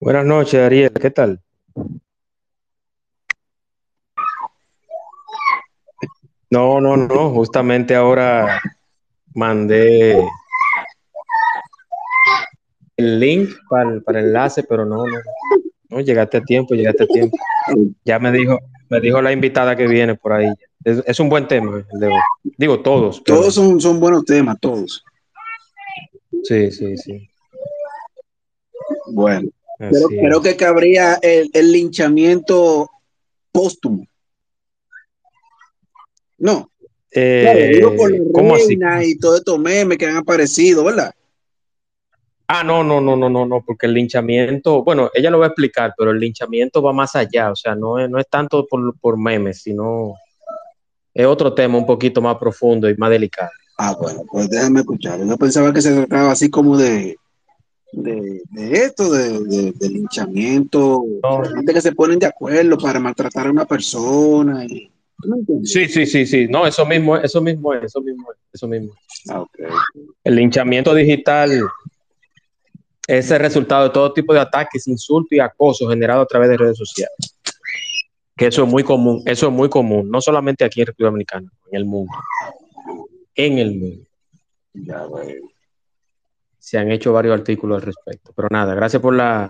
Buenas noches, Ariel. ¿Qué tal? No, no, no. Justamente ahora mandé el link para el, para el enlace, pero no, no. No, llegaste a tiempo, llegaste a tiempo. Ya me dijo, me dijo la invitada que viene por ahí. Es, es un buen tema el de hoy. Digo, todos. pero- Todos son, son buenos temas, todos. Sí, sí, sí. Bueno, pero creo que cabría el, el linchamiento póstumo. No, Eh, claro, digo por la ¿Cómo así? y todos estos memes que han aparecido, ¿verdad? Ah, no, no, no, no, no, no, porque el linchamiento, bueno, ella lo va a explicar, pero el linchamiento va más allá, o sea, no es, no es tanto por, por memes, sino es otro tema un poquito más profundo y más delicado. Ah, bueno, pues déjame escuchar. Yo pensaba que se trataba así como de, de, de esto, de, de, de linchamiento, No. gente que se ponen de acuerdo para maltratar a una persona. Y, ¿tú me entiendes? Sí, sí, sí, sí, no, eso mismo, es, eso mismo, es, eso mismo, es, eso mismo. Ah. El linchamiento digital es el resultado de todo tipo de ataques, insultos y acoso generado a través de redes sociales. Que eso es muy común, eso es muy común, no solamente aquí en República Dominicana, en el mundo. En el mundo. Ya, bueno. Se han hecho varios artículos al respecto. Pero nada, gracias por la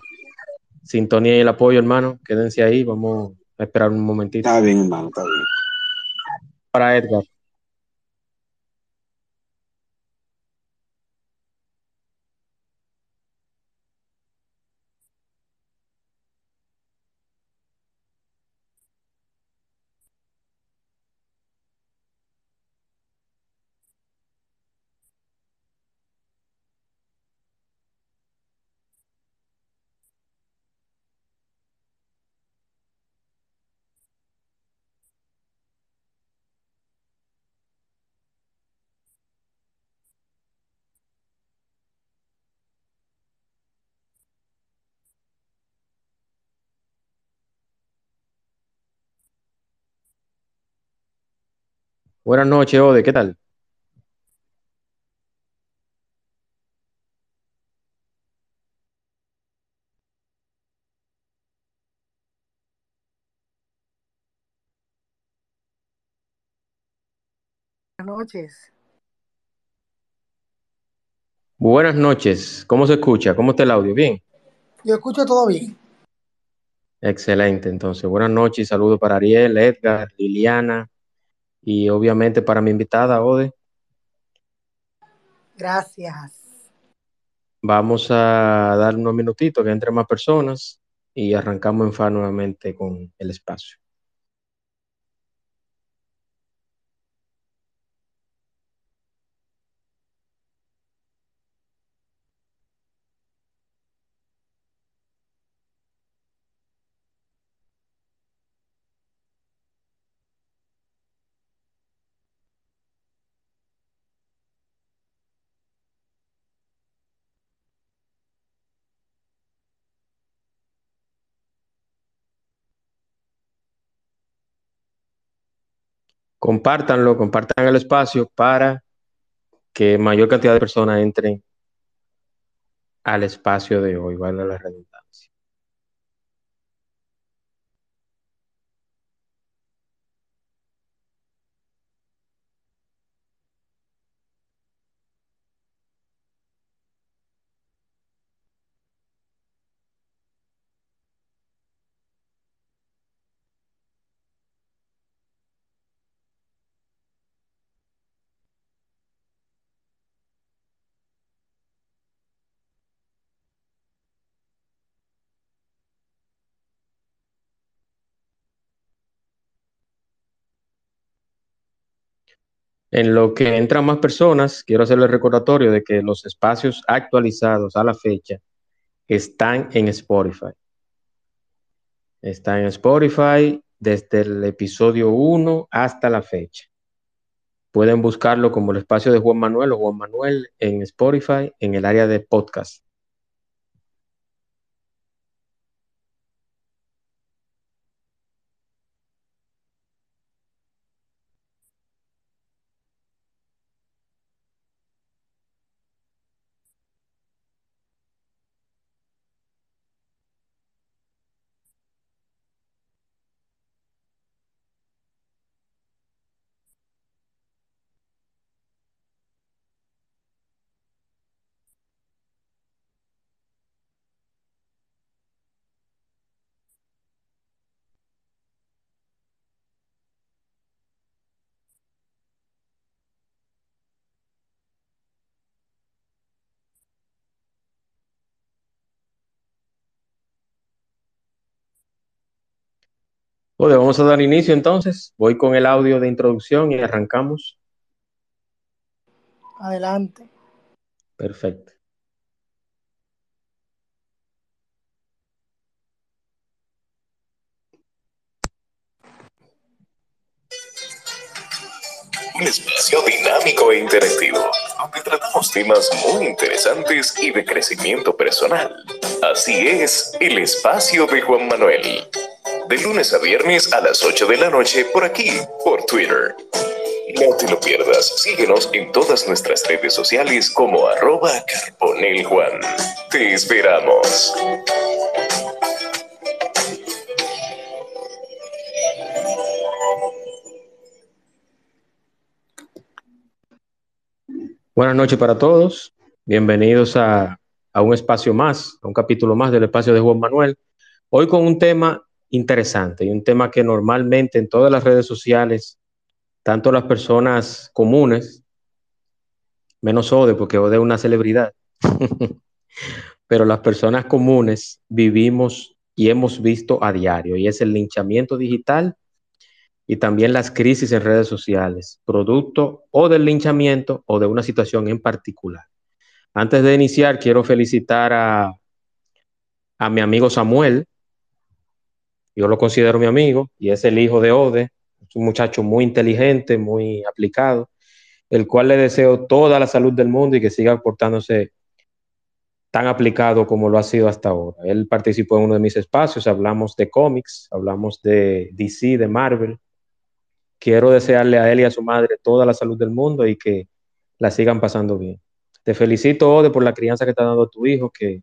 sintonía y el apoyo, hermano. Quédense ahí, vamos a esperar un momentito Está bien, hermano, está bien. para Edgar. Buenas noches, Ode, ¿qué tal? Buenas noches. Buenas noches, ¿cómo se escucha? ¿Cómo está el audio? Bien, Yo escucho todo bien. excelente. Entonces, buenas noches y saludos para Ariel, Edgar, Liliana y obviamente para mi invitada, Ode. Gracias. Vamos a dar unos minutitos que entre más personas y arrancamos en FA nuevamente con el espacio. Compártanlo, compartan el espacio para que mayor cantidad de personas entren al espacio de hoy, vale la redundancia. En lo que entran más personas, quiero hacerle recordatorio de que los espacios actualizados a la fecha están en Spotify. Están en Spotify desde el episodio 1 hasta la fecha. Pueden buscarlo como el espacio de Juan Manuel o Juan Manuel en Spotify en el área de podcast. Ode, vamos a dar inicio entonces. Voy con el audio de introducción y arrancamos. Adelante. Perfecto. Un espacio dinámico e interactivo, donde tratamos temas muy interesantes y de crecimiento personal. Así es, el espacio de Juan Manuel. De lunes a viernes a las 8 de la noche por aquí, por Twitter. No te lo pierdas, síguenos en todas nuestras redes sociales como arroba carponeljuan. Te esperamos. Buenas noches para todos. Bienvenidos a, a, un espacio más, a un capítulo más del espacio de Juan Manuel. Hoy con un tema interesante y un tema que normalmente en todas las redes sociales, tanto las personas comunes, menos Ode, porque Ode es una celebridad, pero las personas comunes vivimos y hemos visto a diario, y es el linchamiento digital y también las crisis en redes sociales, producto o del linchamiento o de una situación en particular. Antes de iniciar, quiero felicitar a, a mi amigo Samuel. Yo lo considero mi amigo y es el hijo de Ode, es un muchacho muy inteligente, muy aplicado, el cual le deseo toda la salud del mundo y que siga portándose tan aplicado como lo ha sido hasta ahora. Él participó en uno de mis espacios, hablamos de cómics, hablamos de DC, de Marvel, quiero desearle a él y a su madre toda la salud del mundo y que la sigan pasando bien. Te felicito, Ode, por la crianza que te ha dado tu hijo, que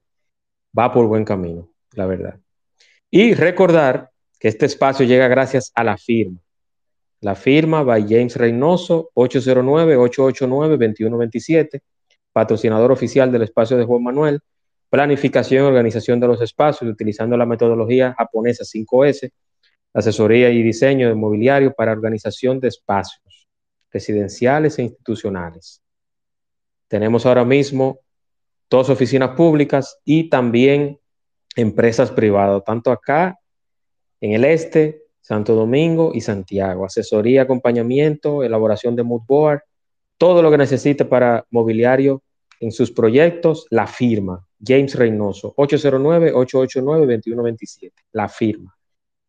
va por buen camino, la verdad. Y recordar que este espacio llega gracias a la firma. La firma by James Reynoso, 809-889-2127, patrocinador oficial del espacio de Juan Manuel, planificación y organización de los espacios utilizando la metodología japonesa 5S, asesoría y diseño de mobiliario para organización de espacios residenciales e institucionales. Tenemos ahora mismo dos oficinas públicas y también empresas privadas, tanto acá en el este, Santo Domingo y Santiago. Asesoría, acompañamiento, elaboración de mood board, todo lo que necesite para mobiliario en sus proyectos, la firma. James Reynoso, 809-889-2127. La firma.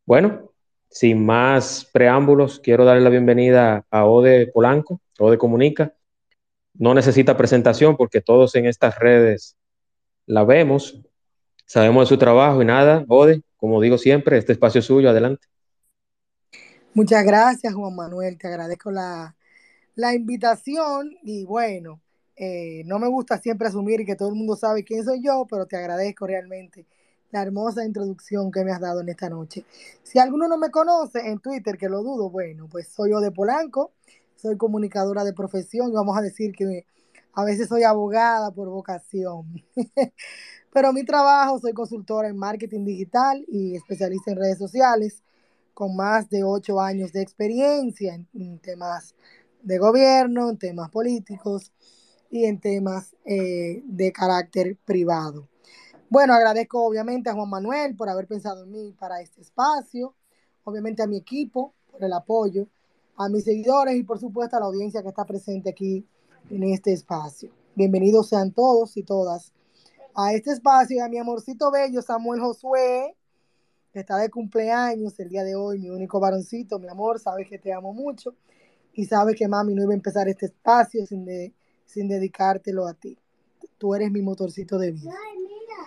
Bueno, sin más preámbulos, quiero darle la bienvenida a Ode Polanco, Ode Comunica. No necesita presentación porque todos en estas redes la vemos, sabemos de su trabajo y nada, Ode, como digo siempre, este espacio es suyo, adelante. Muchas gracias, Juan Manuel, te agradezco la, la invitación y bueno, eh, no me gusta siempre asumir que todo el mundo sabe quién soy yo, pero te agradezco realmente la hermosa introducción que me has dado en esta noche. Si alguno no me conoce en Twitter, que lo dudo, bueno, pues soy yo de Polanco, soy comunicadora de profesión, vamos a decir que a veces soy abogada por vocación. Pero mi trabajo, soy consultora en marketing digital y especialista en redes sociales, con más de ocho años de experiencia en, temas de gobierno, en temas políticos y en temas eh, de carácter privado. Bueno, agradezco obviamente a Juan Manuel por haber pensado en mí para este espacio, obviamente a mi equipo por el apoyo, a mis seguidores y por supuesto a la audiencia que está presente aquí en este espacio. Bienvenidos sean todos y todas a este espacio y a mi amorcito bello Samuel Josué, que está de cumpleaños el día de hoy, mi único varoncito, mi amor, sabes que te amo mucho y sabes que mami no iba a empezar este espacio sin, de, sin dedicártelo a ti. Tú eres mi motorcito de vida.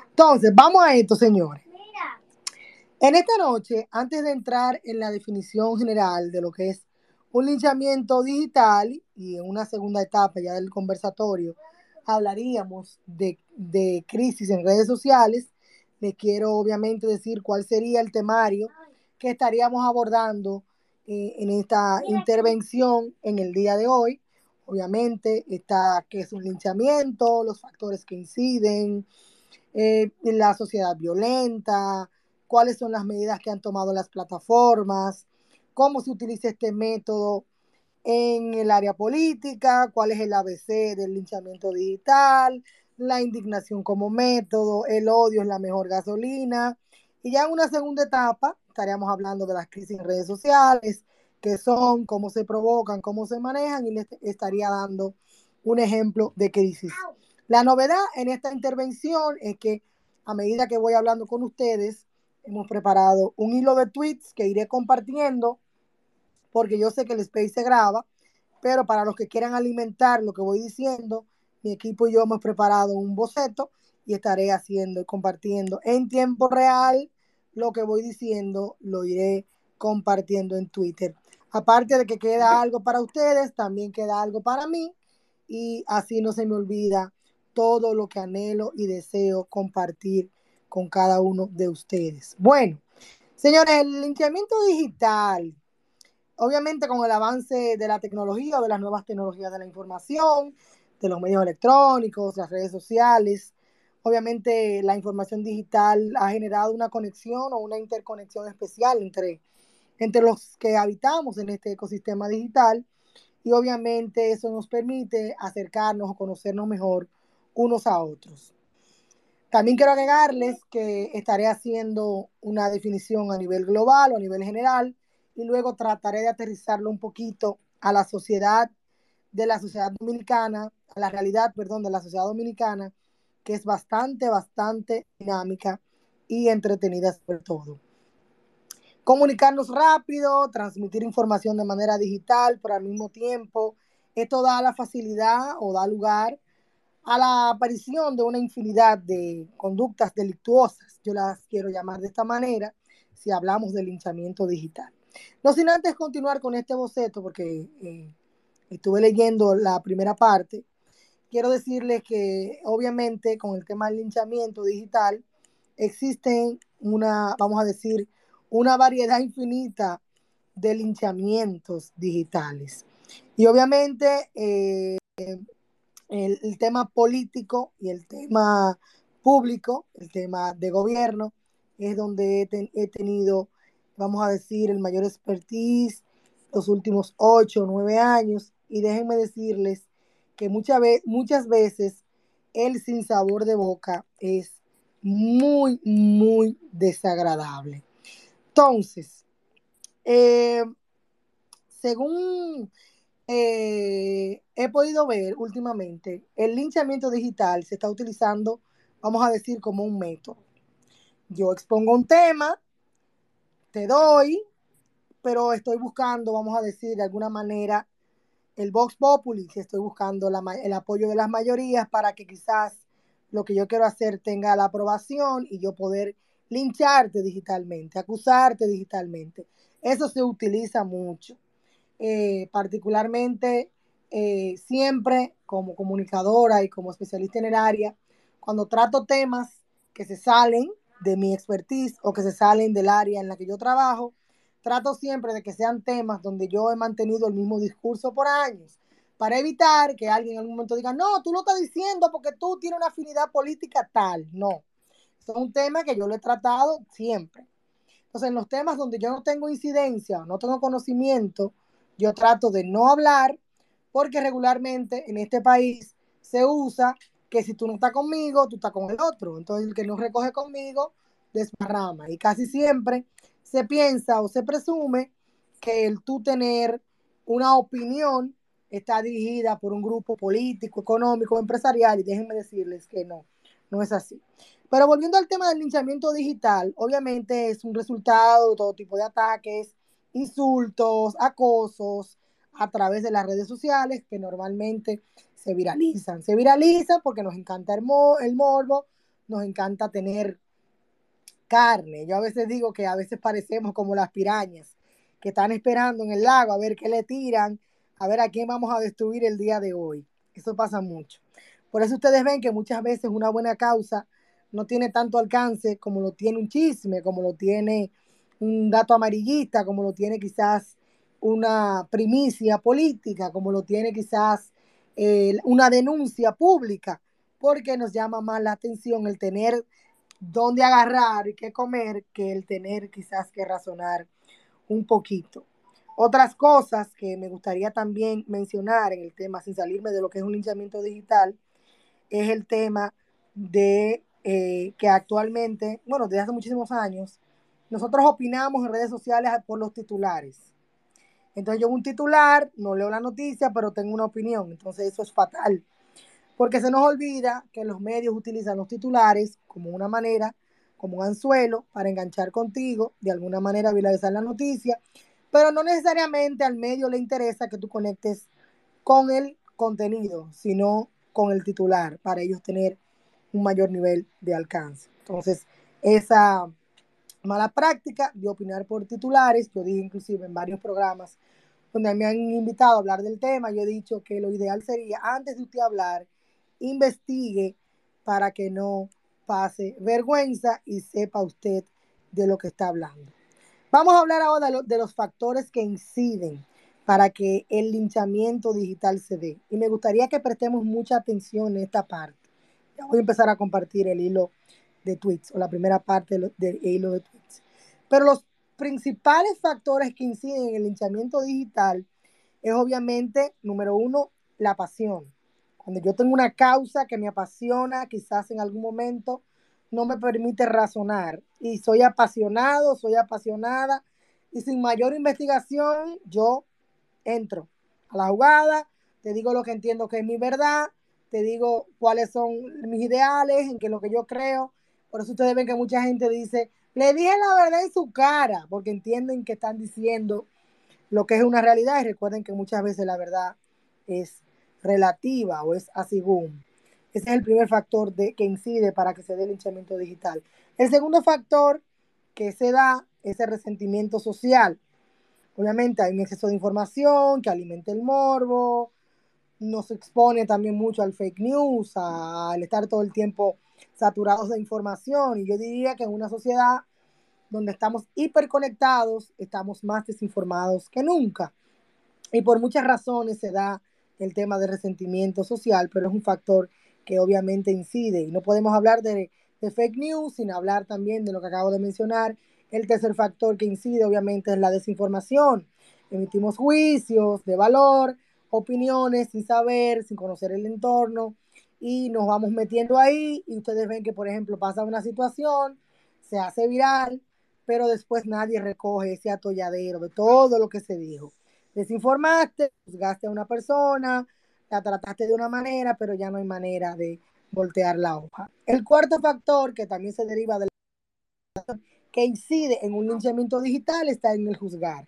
Entonces, vamos a esto, señores. En esta noche, antes de entrar en la definición general de lo que es un linchamiento digital y en una segunda etapa ya del conversatorio, hablaríamos de, de crisis en redes sociales. Les quiero obviamente decir cuál sería el temario que estaríamos abordando eh, en esta intervención en el día de hoy. Obviamente está qué es un linchamiento, los factores que inciden, eh, la sociedad violenta, cuáles son las medidas que han tomado las plataformas, cómo se utiliza este método en el área política, cuál es el ABC del linchamiento digital, la indignación como método, el odio es la mejor gasolina Y ya en una segunda etapa estaríamos hablando de las crisis en redes sociales, qué son, cómo se provocan, cómo se manejan y les estaría dando un ejemplo de crisis. La novedad en esta intervención es que a medida que voy hablando con ustedes, hemos preparado un hilo de tweets que iré compartiendo porque yo sé que el space se graba, pero para los que quieran alimentar lo que voy diciendo, mi equipo y yo hemos preparado un boceto y estaré haciendo y compartiendo en tiempo real lo que voy diciendo, lo iré compartiendo en Twitter. Aparte de que queda algo para ustedes, también queda algo para mí y así no se me olvida todo lo que anhelo y deseo compartir con cada uno de ustedes. Bueno, señores, el linchamiento digital, obviamente con el avance de la tecnología, de las nuevas tecnologías de la información, de los medios electrónicos, las redes sociales, obviamente la información digital ha generado una conexión o una interconexión especial entre, entre los que habitamos en este ecosistema digital y obviamente eso nos permite acercarnos o conocernos mejor unos a otros. También quiero agregarles que estaré haciendo una definición a nivel global o a nivel general y luego trataré de aterrizarlo un poquito a la sociedad de la sociedad dominicana, a la realidad, perdón, de la sociedad dominicana que es bastante, bastante dinámica y entretenida sobre todo. Comunicarnos rápido, transmitir información de manera digital, pero al mismo tiempo, esto da la facilidad o da lugar a la aparición de una infinidad de conductas delictuosas, yo las quiero llamar de esta manera, si hablamos del linchamiento digital. No sin antes continuar con este boceto, porque eh, estuve leyendo la primera parte, quiero decirles que obviamente con el tema del linchamiento digital existen una, vamos a decir, una variedad infinita de linchamientos digitales. Y obviamente eh, el, tema político y el tema público, el tema de gobierno, es donde he, ten, he tenido, vamos a decir, el mayor expertise los últimos ocho o nueve años. Y déjenme decirles que muchas, ve muchas veces el sin sabor de boca es muy, muy desagradable. Entonces, eh, según eh, he podido ver últimamente, el linchamiento digital se está utilizando, vamos a decir, como un método. Yo expongo un tema, te doy, pero estoy buscando, vamos a decir, de alguna manera, el Vox Populi, estoy buscando el apoyo de las mayorías para que quizás lo que yo quiero hacer tenga la aprobación y yo poder lincharte digitalmente, acusarte digitalmente. Eso se utiliza mucho, eh, particularmente eh, siempre como comunicadora y como especialista en el área, cuando trato temas que se salen de mi expertise o que se salen del área en la que yo trabajo, trato siempre de que sean temas donde yo he mantenido el mismo discurso por años, para evitar que alguien en algún momento diga, no, tú lo estás diciendo porque tú tienes una afinidad política tal. No, es un tema que yo lo he tratado siempre. Entonces, en los temas donde yo no tengo incidencia, no tengo conocimiento, yo trato de no hablar porque regularmente en este país se usa que si tú no estás conmigo, tú estás con el otro. Entonces, el que no recoge conmigo, desparrama. Y casi siempre se piensa o se presume que el tú tener una opinión está dirigida por un grupo político, económico, empresarial, y déjenme decirles que no, no es así. Pero volviendo al tema del linchamiento digital, obviamente es un resultado de todo tipo de ataques, insultos, acosos a través de las redes sociales que normalmente se viralizan. Se viralizan porque nos encanta el, el morbo, nos encanta tener carne. Yo a veces digo que a veces parecemos como las pirañas que están esperando en el lago a ver qué le tiran, a ver a quién vamos a destruir el día de hoy. Eso pasa mucho. Por eso ustedes ven que muchas veces una buena causa no tiene tanto alcance como lo tiene un chisme, como lo tiene un dato amarillista, como lo tiene quizás una primicia política, como lo tiene quizás eh, una denuncia pública, porque nos llama más la atención el tener dónde agarrar y qué comer que el tener quizás que razonar un poquito. Otras cosas que me gustaría también mencionar en el tema, sin salirme de lo que es un linchamiento digital, es el tema de eh, que actualmente, bueno, desde hace muchísimos años, nosotros opinamos en redes sociales por los titulares. Entonces yo un titular, no leo la noticia, pero tengo una opinión. Entonces eso es fatal. Porque se nos olvida que los medios utilizan los titulares como una manera, como un anzuelo para enganchar contigo, de alguna manera viralizar la noticia, pero no necesariamente al medio le interesa que tú conectes con el contenido, sino con el titular, para ellos tener un mayor nivel de alcance. Entonces, esa mala práctica de opinar por titulares, yo dije inclusive en varios programas donde me han invitado a hablar del tema, yo he dicho que lo ideal sería, antes de usted hablar, investigue para que no pase vergüenza y sepa usted de lo que está hablando. Vamos a hablar ahora de, los factores que inciden para que el linchamiento digital se dé. Y me gustaría que prestemos mucha atención en esta parte. Ya voy a empezar a compartir el hilo de tweets o la primera parte del hilo de tweets. Pero los principales factores que inciden en el linchamiento digital es obviamente, número uno, la pasión. Cuando yo tengo una causa que me apasiona, quizás en algún momento no me permite razonar y soy apasionado, soy apasionada y sin mayor investigación yo entro a la jugada, te digo lo que entiendo que es mi verdad, te digo cuáles son mis ideales, en qué es lo que yo creo. Por eso ustedes ven que mucha gente dice, le dije la verdad en su cara, porque entienden que están diciendo lo que es una realidad y recuerden que muchas veces la verdad es relativa o es así boom. Ese es el primer factor de, que incide para que se dé el linchamiento digital. El segundo factor que se da es el resentimiento social. Obviamente hay un exceso de información que alimenta el morbo, nos expone también mucho al fake news, al estar todo el tiempo saturados de información. Y yo diría que en una sociedad donde estamos hiperconectados, estamos más desinformados que nunca. Y por muchas razones se da el tema de resentimiento social, pero es un factor que obviamente incide. Y no podemos hablar de, de, fake news sin hablar también de lo que acabo de mencionar. El tercer factor que incide obviamente es la desinformación. Emitimos juicios de valor, opiniones sin saber, sin conocer el entorno y nos vamos metiendo ahí y ustedes ven que por ejemplo pasa una situación, se hace viral, pero después nadie recoge ese atolladero de todo lo que se dijo desinformaste, juzgaste a una persona, la trataste de una manera, pero ya no hay manera de voltear la hoja. El cuarto factor que también se deriva del que incide en un linchamiento digital está en el juzgar.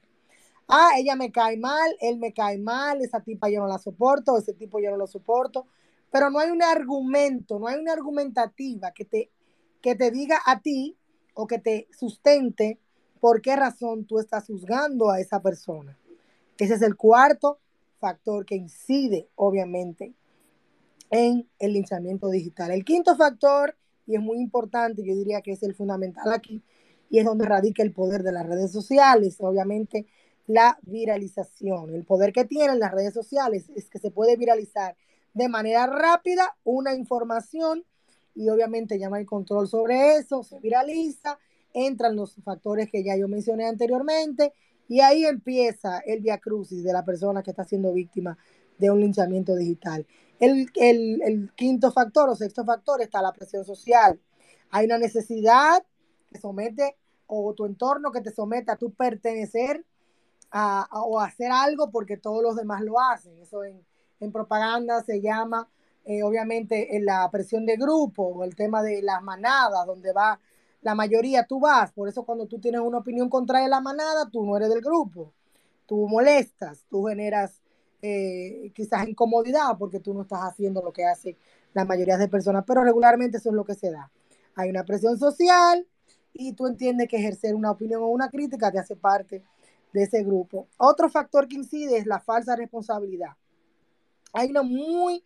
Ah, ella me cae mal, él me cae mal, esa tipa yo no la soporto, ese tipo yo no lo soporto, pero no hay un argumento, no hay una argumentativa que te, que te diga a ti o que te sustente por qué razón tú estás juzgando a esa persona. Ese es el cuarto factor que incide, obviamente, en el linchamiento digital. El quinto factor, y es muy importante, yo diría que es el fundamental aquí, y es donde radica el poder de las redes sociales, obviamente la viralización. El poder que tienen las redes sociales es que se puede viralizar de manera rápida una información y obviamente no hay control sobre eso, se viraliza, entran los factores que ya yo mencioné anteriormente y ahí empieza el viacrucis de la persona que está siendo víctima de un linchamiento digital. El, quinto factor o sexto factor está la presión social. Hay una necesidad que somete o tu entorno que te somete a tu pertenecer a, o hacer algo porque todos los demás lo hacen. Eso en, propaganda se llama, eh, obviamente, en la presión de grupo o el tema de las manadas, donde va la mayoría tú vas, por eso cuando tú tienes una opinión contraria a la manada, tú no eres del grupo, tú molestas, tú generas eh, quizás incomodidad porque tú no estás haciendo lo que hace la mayoría de personas, pero regularmente eso es lo que se da. Hay una presión social y tú entiendes que ejercer una opinión o una crítica te hace parte de ese grupo. Otro factor que incide es la falsa responsabilidad. Hay una muy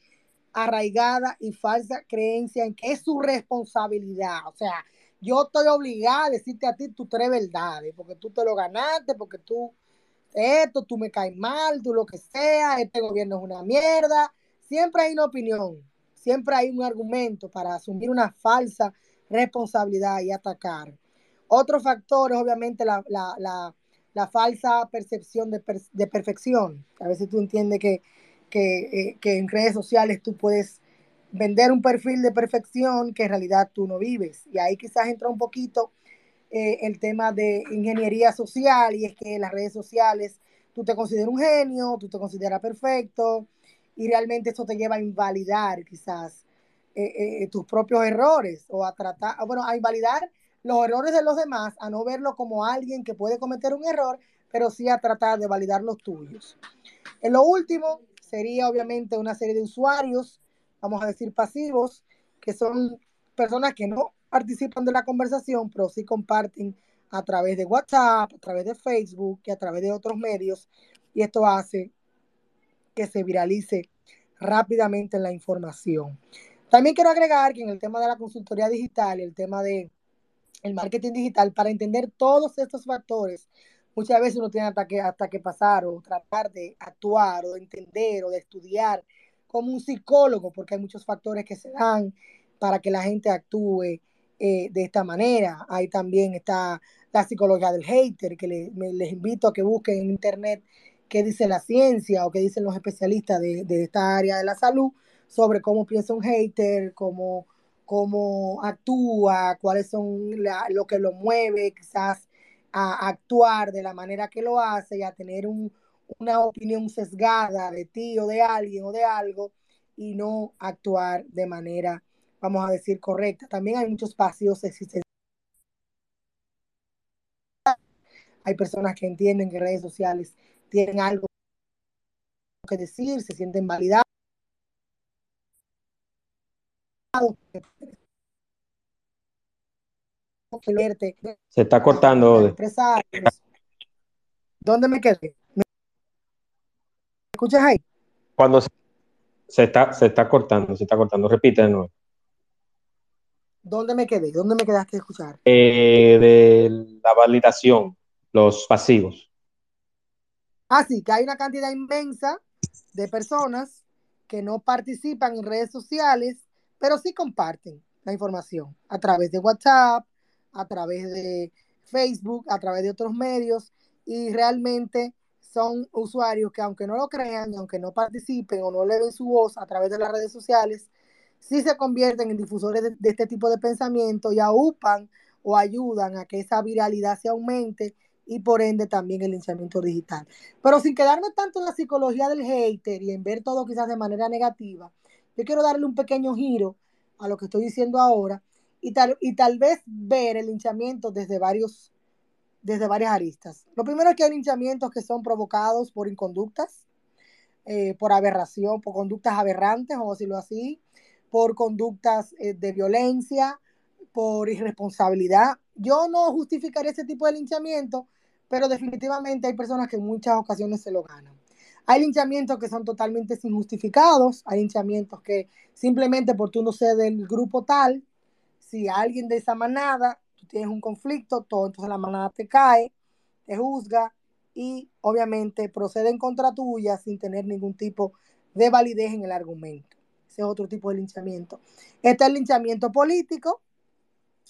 arraigada y falsa creencia en que es su responsabilidad. O sea, yo estoy obligada a decirte a ti tus tres verdades, porque tú te lo ganaste, porque tú esto, tú me caes mal, tú lo que sea, este gobierno es una mierda. Siempre hay una opinión, siempre hay un argumento para asumir una falsa responsabilidad y atacar. Otro factor es obviamente la, falsa percepción de, perfección. A veces tú entiendes que, que, eh, que en redes sociales tú puedes vender un perfil de perfección que en realidad tú no vives. Y ahí quizás entra un poquito eh, el tema de ingeniería social y es que en las redes sociales tú te consideras un genio, tú te consideras perfecto y realmente eso te lleva a invalidar quizás eh, tus propios errores o a tratar, bueno, a invalidar los errores de los demás, a no verlo como alguien que puede cometer un error, pero sí a tratar de validar los tuyos. En lo último sería obviamente una serie de usuarios, vamos a decir pasivos, que son personas que no participan de la conversación, pero sí comparten a través de WhatsApp, a través de Facebook y a través de otros medios. Y esto hace que se viralice rápidamente la información. También quiero agregar que en el tema de la consultoría digital el tema de el marketing digital, para entender todos estos factores, muchas veces uno tiene hasta que, hasta que pasar o tratar de actuar o de entender o de estudiar como un psicólogo, porque hay muchos factores que se dan para que la gente actúe eh, de esta manera. Ahí también está la psicología del hater, que les invito a que busquen en internet qué dice la ciencia o qué dicen los especialistas de, esta área de la salud sobre cómo piensa un hater, cómo, cómo actúa, cuáles son lo que lo mueve quizás a actuar de la manera que lo hace y a tener una opinión sesgada de ti o de alguien o de algo y no actuar de manera vamos a decir, correcta. También hay muchos vacíos existenciales. Hay personas que entienden que redes sociales tienen algo que decir, se sienten validados. Se está cortando. ¿Dónde me quedé? ¿Me escuchas ahí? Cuando se está, se está cortando, se está cortando. Repite de nuevo. ¿Dónde me quedé? ¿Dónde me quedaste escuchar? Eh, de la validación, los pasivos. Ah, sí, que hay una cantidad inmensa de personas que no participan en redes sociales, pero sí comparten la información a través de WhatsApp, a través de Facebook, a través de otros medios, y realmente son usuarios que aunque no lo crean, aunque no participen o no le den su voz a través de las redes sociales, sí se convierten en difusores de, este tipo de pensamiento y aupan o ayudan a que esa viralidad se aumente y por ende también el linchamiento digital. Pero sin quedarme tanto en la psicología del hater y en ver todo quizás de manera negativa, yo quiero darle un pequeño giro a lo que estoy diciendo ahora y tal, y tal vez ver el linchamiento desde varios desde varias aristas. Lo primero es que hay linchamientos que son provocados por inconductas, eh, por aberración, por conductas aberrantes, vamos a decirlo así, por conductas eh, de violencia, por irresponsabilidad. Yo no justificaría ese tipo de linchamiento, pero definitivamente hay personas que en muchas ocasiones se lo ganan. Hay linchamientos que son totalmente injustificados, hay linchamientos que simplemente por tú no ser del grupo tal, si alguien de esa manada, tú tienes un conflicto, todo, entonces la manada te cae, te juzga y obviamente procede en contra tuya sin tener ningún tipo de validez en el argumento ese es otro tipo de linchamiento. Está el linchamiento político.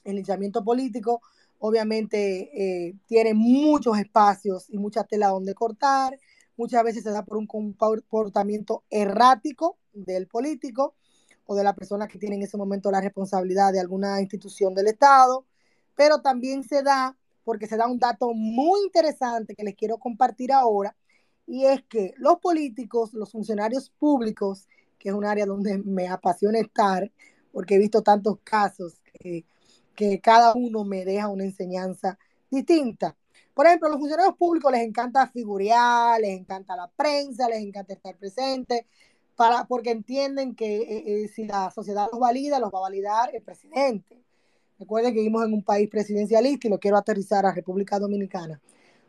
El linchamiento político obviamente eh, tiene muchos espacios y mucha tela donde cortar. Muchas veces se da por un comportamiento errático del político o de la persona que tiene en ese momento la responsabilidad de alguna institución del Estado, pero también se da porque se da un dato muy interesante que les quiero compartir ahora, y es que los políticos, los funcionarios públicos que es un área donde me apasiona estar, porque he visto tantos casos que, cada uno me deja una enseñanza distinta. Por ejemplo, a los funcionarios públicos les encanta figurear, les encanta la prensa, les encanta estar presentes, para, porque entienden que eh, eh, si la sociedad los valida, los va a validar el presidente. Recuerden que vivimos en un país presidencialista y lo quiero aterrizar a República Dominicana.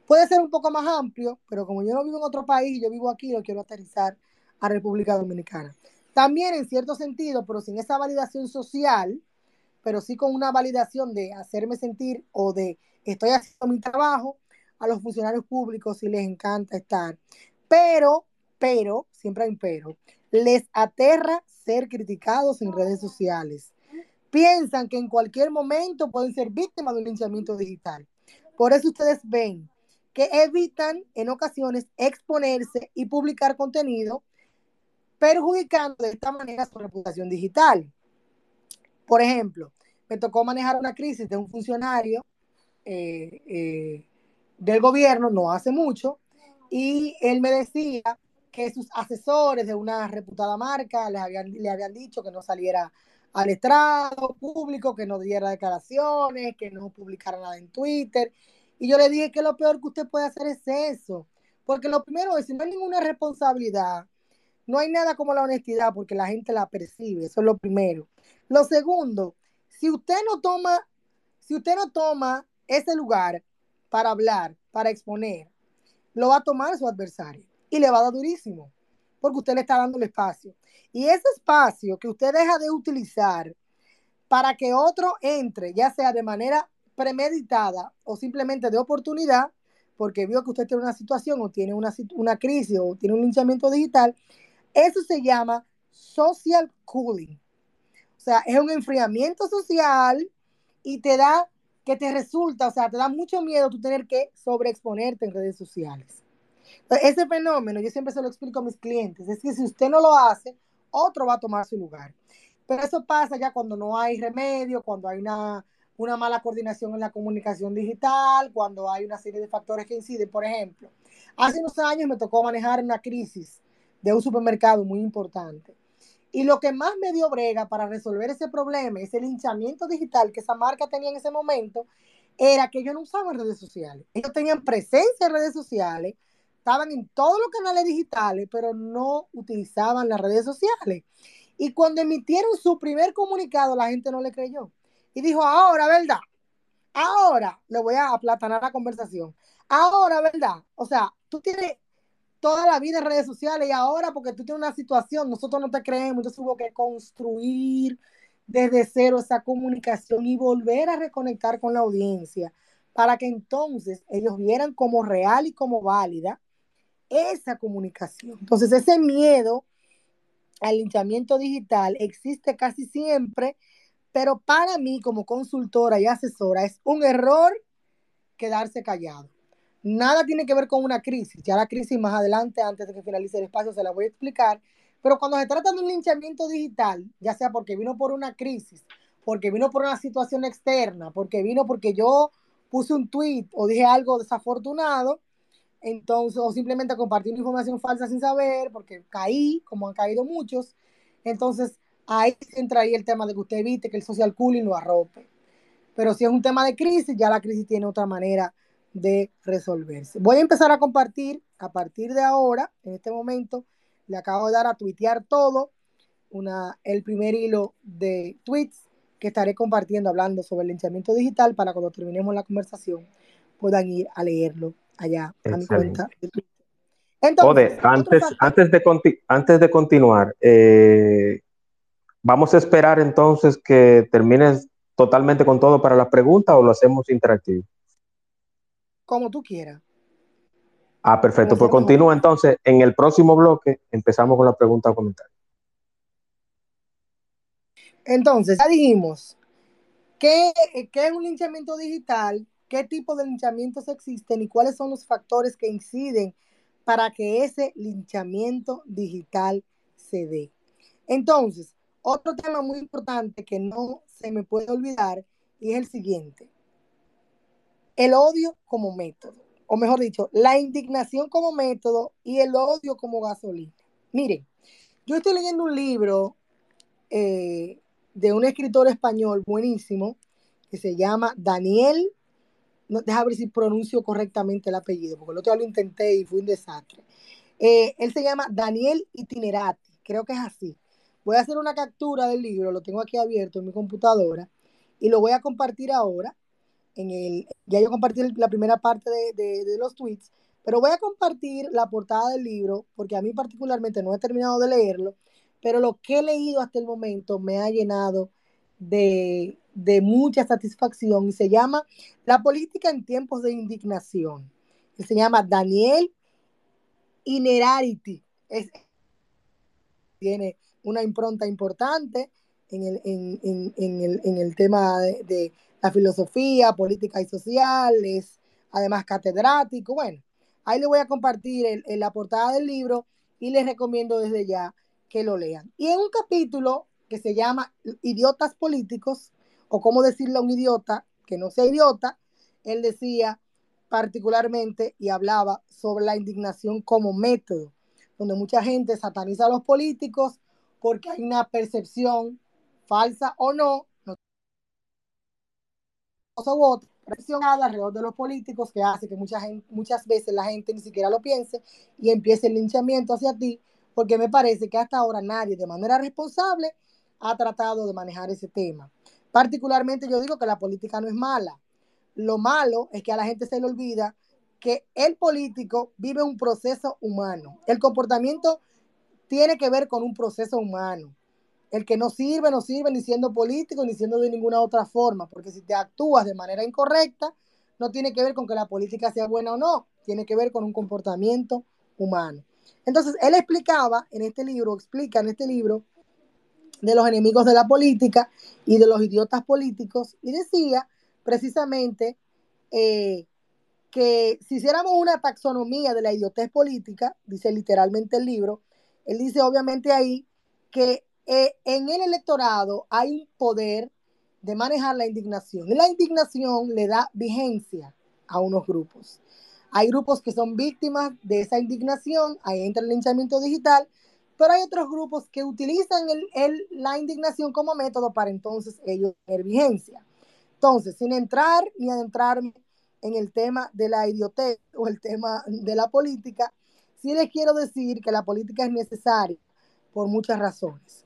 Puede ser un poco más amplio, pero como yo no vivo en otro país, yo vivo aquí, lo quiero aterrizar a República Dominicana. También en cierto sentido, pero sin esa validación social, pero sí con una validación de hacerme sentir o de estoy haciendo mi trabajo, a los funcionarios públicos sí les encanta estar. Pero, pero, siempre hay un pero, les aterra ser criticados en redes sociales. Piensan que en cualquier momento pueden ser víctimas de un linchamiento digital. Por eso ustedes ven que evitan en ocasiones exponerse y publicar contenido perjudicando de esta manera su reputación digital. Por ejemplo, me tocó manejar una crisis de un funcionario eh, eh, del gobierno no hace mucho y él me decía que sus asesores de una reputada marca le habían, le habían dicho que no saliera al estrado público, que no diera declaraciones, que no publicara nada en Twitter. Y yo le dije que lo peor que usted puede hacer es eso. Porque lo primero es, si no hay ninguna responsabilidad, no hay nada como la honestidad porque la gente la percibe. Eso es lo primero. Lo segundo, si usted no toma, si usted no toma ese lugar para hablar, para exponer, lo va a tomar su adversario y le va a dar durísimo porque usted le está dando el espacio. Y ese espacio que usted deja de utilizar para que otro entre, ya sea de manera premeditada o simplemente de oportunidad, porque vio que usted tiene una situación o tiene una, una crisis o tiene un linchamiento digital, eso se llama social cooling. O sea, es un enfriamiento social y te da, que te resulta, o sea, te da mucho miedo tú tener que sobreexponerte en redes sociales. Ese fenómeno, yo siempre se lo explico a mis clientes, es que si usted no lo hace, otro va a tomar su lugar. Pero eso pasa ya cuando no hay remedio, cuando hay una, una mala coordinación en la comunicación digital, cuando hay una serie de factores que inciden. Por ejemplo, hace unos años me tocó manejar una crisis de un supermercado muy importante. Y lo que más me dio brega para resolver ese problema, ese linchamiento digital que esa marca tenía en ese momento, era que ellos no usaban redes sociales. Ellos tenían presencia en redes sociales, estaban en todos los canales digitales, pero no utilizaban las redes sociales. Y cuando emitieron su primer comunicado, la gente no le creyó. Y dijo, ahora, ¿verdad? Ahora le voy a aplatanar la conversación. Ahora, ¿verdad? O sea, tú tienes toda la vida en redes sociales y ahora porque tú tienes una situación, nosotros no te creemos, entonces hubo que construir desde cero esa comunicación y volver a reconectar con la audiencia para que entonces ellos vieran como real y como válida esa comunicación. Entonces, ese miedo al linchamiento digital existe casi siempre, pero para mí como consultora y asesora es un error quedarse callado. Nada tiene que ver con una crisis. Ya la crisis más adelante, antes de que finalice el espacio, se la voy a explicar. Pero cuando se trata de un linchamiento digital, ya sea porque vino por una crisis, porque vino por una situación externa, porque vino porque yo puse un tweet o dije algo desafortunado, entonces, o simplemente compartir una información falsa sin saber, porque caí, como han caído muchos, entonces ahí entra ahí el tema de que usted evite que el social cooling lo arrope. Pero si es un tema de crisis, ya la crisis tiene otra manera de resolverse. Voy a empezar a compartir a partir de ahora, en este momento, le acabo de dar a tuitear todo, una, el primer hilo de tweets que estaré compartiendo hablando sobre el linchamiento digital para cuando terminemos la conversación puedan ir a leerlo allá a mi cuenta. Entonces, antes, antes, de antes de continuar, eh, vamos a esperar entonces que termines totalmente con todo para las preguntas o lo hacemos interactivo. Como tú quieras. Ah, perfecto. Pues continúa entonces. En el próximo bloque empezamos con la pregunta o comentario. Entonces, ya dijimos, ¿qué, ¿qué es un linchamiento digital? Qué tipo de linchamientos existen y cuáles son los factores que inciden para que ese linchamiento digital se dé. Entonces, otro tema muy importante que no se me puede olvidar es el siguiente. El odio como método, o mejor dicho, la indignación como método y el odio como gasolina. Miren, yo estoy leyendo un libro eh, de un escritor español buenísimo que se llama Daniel deja ver si pronuncio correctamente el apellido, porque el otro día lo intenté y fue un desastre. Eh, él se llama Daniel Itinerati, creo que es así. Voy a hacer una captura del libro, lo tengo aquí abierto en mi computadora y lo voy a compartir ahora. En el, ya yo compartí la primera parte de, de los tweets, pero voy a compartir la portada del libro porque a mí particularmente no he terminado de leerlo, pero lo que he leído hasta el momento me ha llenado de, de mucha satisfacción y se llama La política en tiempos de indignación. se llama Daniel Inerarity. tiene una impronta importante en el, en, el, tema de, la filosofía, política y social, es además catedrático. Bueno, ahí le voy a compartir la portada del libro y les recomiendo desde ya que lo lean. Y en un capítulo que se llama Idiotas Políticos, o cómo decirle a un idiota que no sea idiota, él decía particularmente y hablaba sobre la indignación como método, donde mucha gente sataniza a los políticos porque hay una percepción falsa o no, no otra percepción alrededor de los políticos que hace que mucha gente, muchas veces la gente ni siquiera lo piense y empiece el linchamiento hacia ti, porque me parece que hasta ahora nadie de manera responsable ha tratado de manejar ese tema. Particularmente yo digo que la política no es mala. Lo malo es que a la gente se le olvida que el político vive un proceso humano. El comportamiento tiene que ver con un proceso humano. El que no sirve, no sirve ni siendo político ni siendo de ninguna otra forma, porque si te actúas de manera incorrecta, no tiene que ver con que la política sea buena o no, tiene que ver con un comportamiento humano. Entonces, él explicaba en este libro, explica en este libro, de los enemigos de la política y de los idiotas políticos, y decía precisamente eh, que si hiciéramos una taxonomía de la idiotez política, dice literalmente el libro, él dice obviamente ahí que eh, en el electorado hay un poder de manejar la indignación y la indignación le da vigencia a unos grupos. Hay grupos que son víctimas de esa indignación, ahí entra el linchamiento digital, pero hay otros grupos que utilizan el, la indignación como método para entonces ellos tener vigencia. Entonces, sin entrar ni adentrarme en el tema de la idiotez o el tema de la política, sí les quiero decir que la política es necesaria por muchas razones.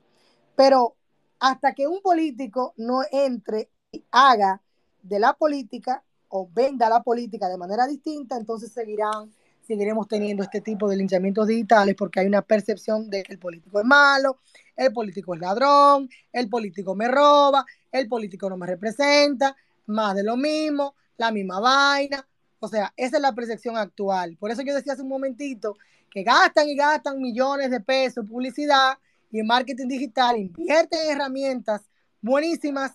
Pero hasta que un político no entre y haga de la política o venda la política de manera distinta, entonces seguirán, seguiremos teniendo este tipo de linchamientos digitales porque hay una percepción de que el político es malo, el político es ladrón, el político me roba, el político no me representa, más de lo mismo, la misma vaina. O sea, esa es la percepción actual. Por eso yo decía hace un momentito que gastan y gastan millones de pesos en publicidad y en marketing digital, invierten en herramientas buenísimas,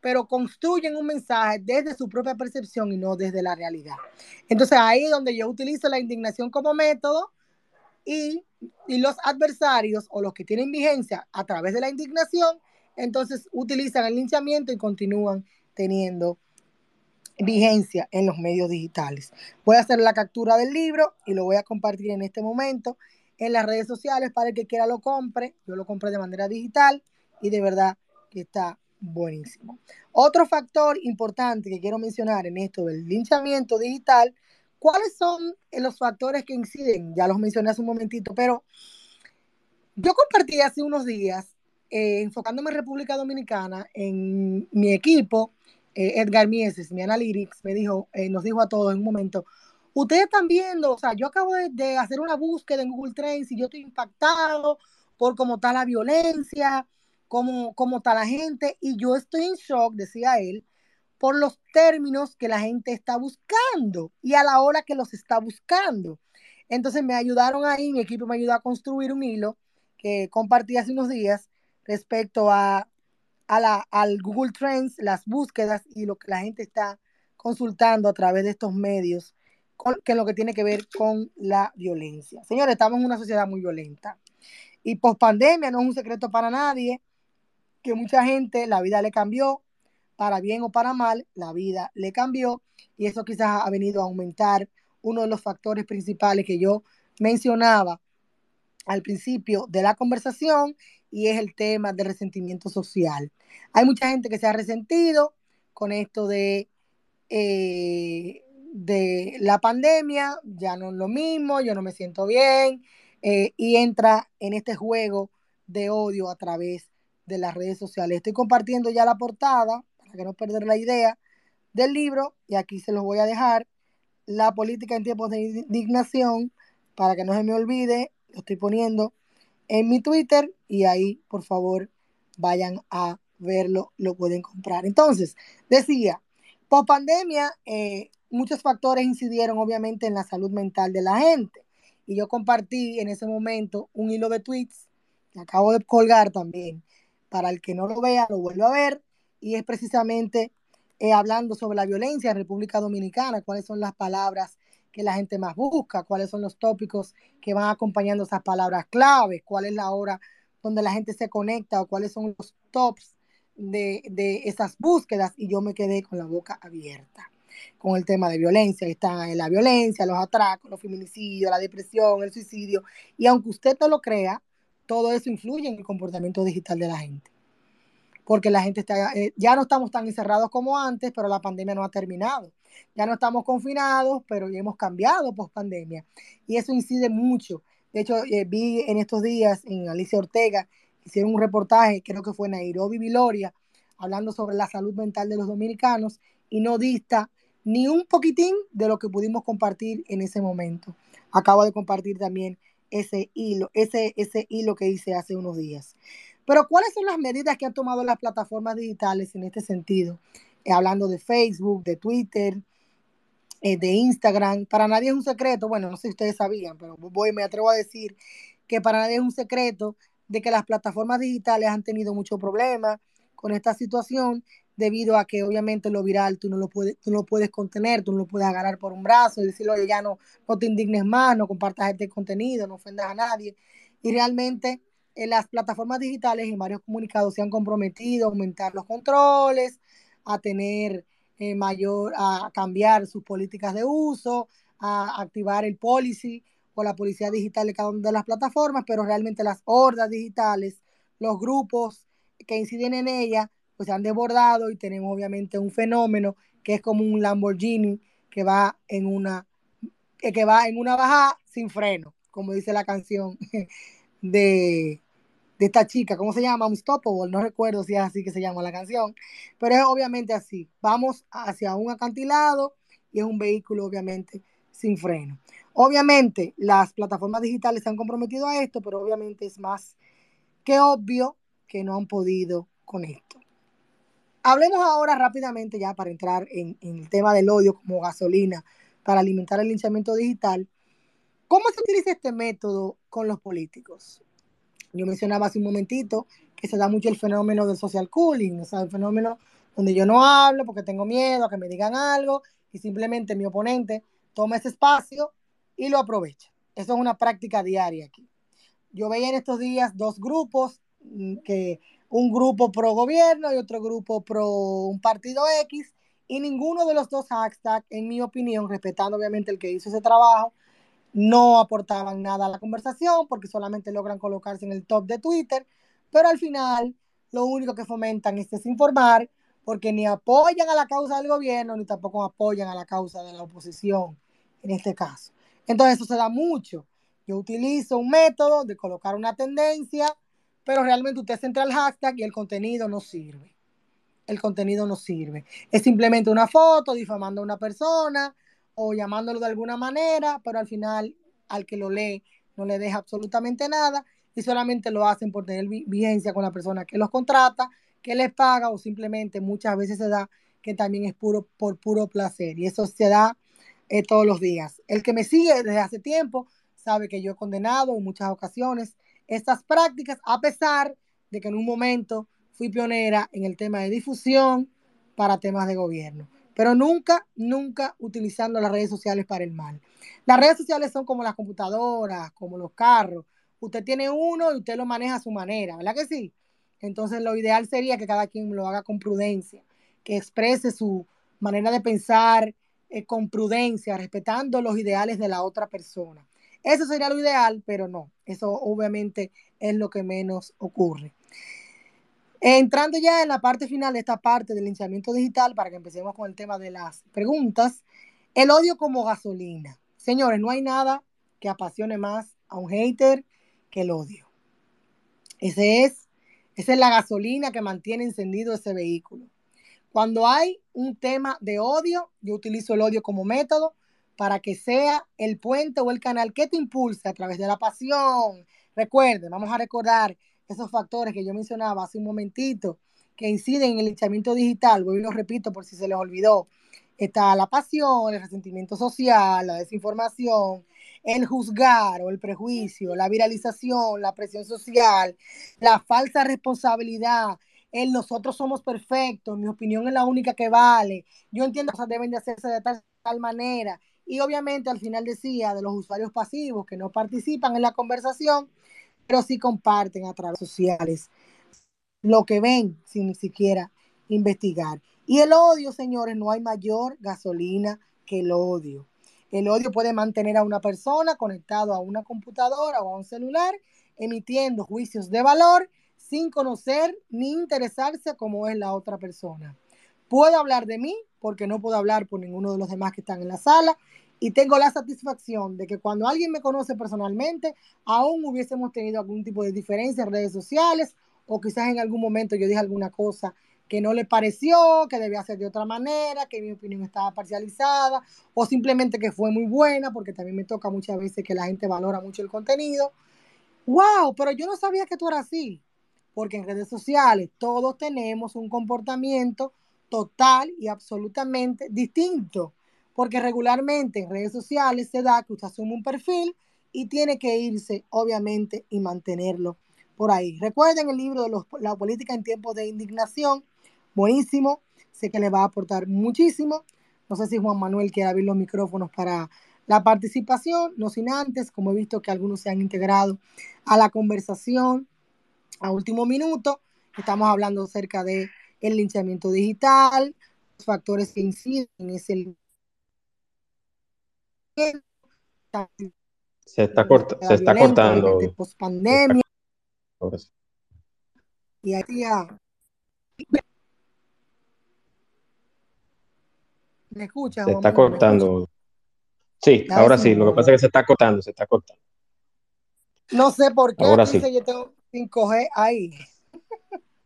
pero construyen un mensaje desde su propia percepción y no desde la realidad. Entonces ahí es donde yo utilizo la indignación como método y, y los adversarios o los que tienen vigencia a través de la indignación, entonces utilizan el linchamiento y continúan teniendo vigencia en los medios digitales. Voy a hacer la captura del libro y lo voy a compartir en este momento en las redes sociales para el que quiera lo compre. Yo lo compré de manera digital y de verdad que está buenísimo. Otro factor importante que quiero mencionar en esto del linchamiento digital, ¿cuáles son los factores que inciden? Ya los mencioné hace un momentito, pero yo compartí hace unos días, eh, enfocándome en República Dominicana, en mi equipo, eh, Edgar Mieses, mi analytics, me dijo, eh, nos dijo a todos en un momento, ustedes están viendo, o sea, yo acabo de, hacer una búsqueda en Google Trends y yo estoy impactado por cómo está la violencia, cómo, cómo está la gente, y yo estoy en shock, decía él, por los términos que la gente está buscando y a la hora que los está buscando. Entonces me ayudaron ahí, mi equipo me ayudó a construir un hilo que compartí hace unos días respecto a la, al Google Trends, las búsquedas y lo que la gente está consultando a través de estos medios, que es lo que tiene que ver con la violencia. Señores, estamos en una sociedad muy violenta. Y post pandemia no es un secreto para nadie que mucha gente la vida le cambió, para bien o para mal, la vida le cambió y eso quizás ha venido a aumentar uno de los factores principales que yo mencionaba al principio de la conversación y es el tema del resentimiento social. Hay mucha gente que se ha resentido con esto de, eh, de la pandemia, ya no es lo mismo, yo no me siento bien, eh, y entra en este juego de odio a través de las redes sociales. Estoy compartiendo ya la portada, para que no perder la idea del libro, y aquí se los voy a dejar, La política en tiempos de indignación, para que no se me olvide, lo estoy poniendo en mi Twitter y ahí, por favor, vayan a verlo, lo pueden comprar. Entonces, decía, por pandemia, eh, muchos factores incidieron obviamente en la salud mental de la gente. Y yo compartí en ese momento un hilo de tweets que acabo de colgar también. Para el que no lo vea, lo vuelvo a ver. Y es precisamente eh, hablando sobre la violencia en República Dominicana, cuáles son las palabras que la gente más busca, cuáles son los tópicos que van acompañando esas palabras claves, cuál es la hora donde la gente se conecta o cuáles son los tops de, de esas búsquedas y yo me quedé con la boca abierta con el tema de violencia. Está en la violencia, los atracos, los feminicidios, la depresión, el suicidio. Y aunque usted no lo crea, todo eso influye en el comportamiento digital de la gente. Porque la gente está, eh, ya no estamos tan encerrados como antes, pero la pandemia no ha terminado. Ya no estamos confinados, pero hemos cambiado post pandemia. Y eso incide mucho. De hecho, eh, vi en estos días en Alicia Ortega, hicieron un reportaje, creo que fue en Nairobi, Viloria, hablando sobre la salud mental de los dominicanos y no dista ni un poquitín de lo que pudimos compartir en ese momento. Acabo de compartir también ese hilo, ese, ese hilo que hice hace unos días. Pero ¿cuáles son las medidas que han tomado las plataformas digitales en este sentido? Eh, hablando de Facebook, de Twitter, eh, de Instagram. Para nadie es un secreto, bueno, no sé si ustedes sabían, pero voy, me atrevo a decir que para nadie es un secreto de que las plataformas digitales han tenido mucho problema con esta situación debido a que obviamente lo viral tú no lo puedes, tú no puedes contener, tú no lo puedes agarrar por un brazo y decirle, oye, ya no, no te indignes más, no compartas este contenido, no ofendas a nadie. Y realmente en las plataformas digitales y varios comunicados se han comprometido a aumentar los controles, a tener eh, mayor, a cambiar sus políticas de uso, a activar el policy o la policía digital de cada una de las plataformas, pero realmente las hordas digitales, los grupos que inciden en ella, pues se han desbordado y tenemos obviamente un fenómeno que es como un Lamborghini que va en una eh, que va en una bajada sin freno, como dice la canción de, de esta chica, ¿cómo se llama? Unstoppable, no recuerdo si es así que se llama la canción, pero es obviamente así. Vamos hacia un acantilado y es un vehículo obviamente sin freno. Obviamente las plataformas digitales se han comprometido a esto, pero obviamente es más que obvio que no han podido con esto. Hablemos ahora rápidamente ya para entrar en, el tema del odio como gasolina para alimentar el linchamiento digital. ¿Cómo se utiliza este método con los políticos? Yo mencionaba hace un momentito que se da mucho el fenómeno del social cooling, o sea, el fenómeno donde yo no hablo porque tengo miedo a que me digan algo y simplemente mi oponente toma ese espacio y lo aprovecha. Eso es una práctica diaria aquí. Yo veía en estos días dos grupos mm, que un grupo pro gobierno y otro grupo pro un partido X, y ninguno de los dos hashtags, en mi opinión, respetando obviamente el que hizo ese trabajo, no aportaban nada a la conversación porque solamente logran colocarse en el top de Twitter, pero al final lo único que fomentan es desinformar porque ni apoyan a la causa del gobierno ni tampoco apoyan a la causa de la oposición en este caso. Entonces eso se da mucho. Yo utilizo un método de colocar una tendencia pero realmente usted centra el hashtag y el contenido no sirve. El contenido no sirve. Es simplemente una foto difamando a una persona o llamándolo de alguna manera, pero al final al que lo lee no le deja absolutamente nada y solamente lo hacen por tener vigencia con la persona que los contrata, que les paga o simplemente muchas veces se da que también es puro por puro placer y eso se da eh, todos los días. El que me sigue desde hace tiempo sabe que yo he condenado en muchas ocasiones estas prácticas, a pesar de que en un momento fui pionera en el tema de difusión para temas de gobierno, pero nunca, nunca utilizando las redes sociales para el mal. Las redes sociales son como las computadoras, como los carros. Usted tiene uno y usted lo maneja a su manera, ¿verdad que sí? Entonces lo ideal sería que cada quien lo haga con prudencia, que exprese su manera de pensar eh, con prudencia, respetando los ideales de la otra persona. Eso sería lo ideal, pero no, eso obviamente es lo que menos ocurre. Entrando ya en la parte final de esta parte del linchamiento digital, para que empecemos con el tema de las preguntas, el odio como gasolina. Señores, no hay nada que apasione más a un hater que el odio. Ese es, esa es la gasolina que mantiene encendido ese vehículo. Cuando hay un tema de odio, yo utilizo el odio como método para que sea el puente o el canal que te impulse a través de la pasión. Recuerden, vamos a recordar esos factores que yo mencionaba hace un momentito que inciden en el linchamiento digital, voy y lo repito por si se les olvidó. Está la pasión, el resentimiento social, la desinformación, el juzgar o el prejuicio, la viralización, la presión social, la falsa responsabilidad, el nosotros somos perfectos, mi opinión es la única que vale. Yo entiendo que cosas deben de hacerse de tal manera y obviamente al final decía de los usuarios pasivos que no participan en la conversación, pero sí comparten a través de sociales lo que ven sin ni siquiera investigar. Y el odio, señores, no hay mayor gasolina que el odio. El odio puede mantener a una persona conectado a una computadora o a un celular, emitiendo juicios de valor sin conocer ni interesarse como es la otra persona. Puedo hablar de mí porque no puedo hablar por ninguno de los demás que están en la sala y tengo la satisfacción de que cuando alguien me conoce personalmente, aún hubiésemos tenido algún tipo de diferencia en redes sociales o quizás en algún momento yo dije alguna cosa que no le pareció, que debía ser de otra manera, que mi opinión estaba parcializada o simplemente que fue muy buena, porque también me toca muchas veces que la gente valora mucho el contenido. ¡Wow! Pero yo no sabía que tú eras así, porque en redes sociales todos tenemos un comportamiento total y absolutamente distinto, porque regularmente en redes sociales se da que usted asume un perfil y tiene que irse, obviamente, y mantenerlo por ahí. Recuerden el libro de la política en tiempos de indignación, buenísimo, sé que le va a aportar muchísimo. No sé si Juan Manuel quiere abrir los micrófonos para la participación, no sin antes, como he visto que algunos se han integrado a la conversación a último minuto, estamos hablando acerca de el linchamiento digital, los factores que inciden en ese se está, corta, se está cortando. Post pandemia. Y ahí ¿Me escucha? Se está cortando. Sí, ahora sí. Lo que pasa es que se está cortando, se está cortando. No sé por qué. Ahora sí. Yo tengo 5G ahí.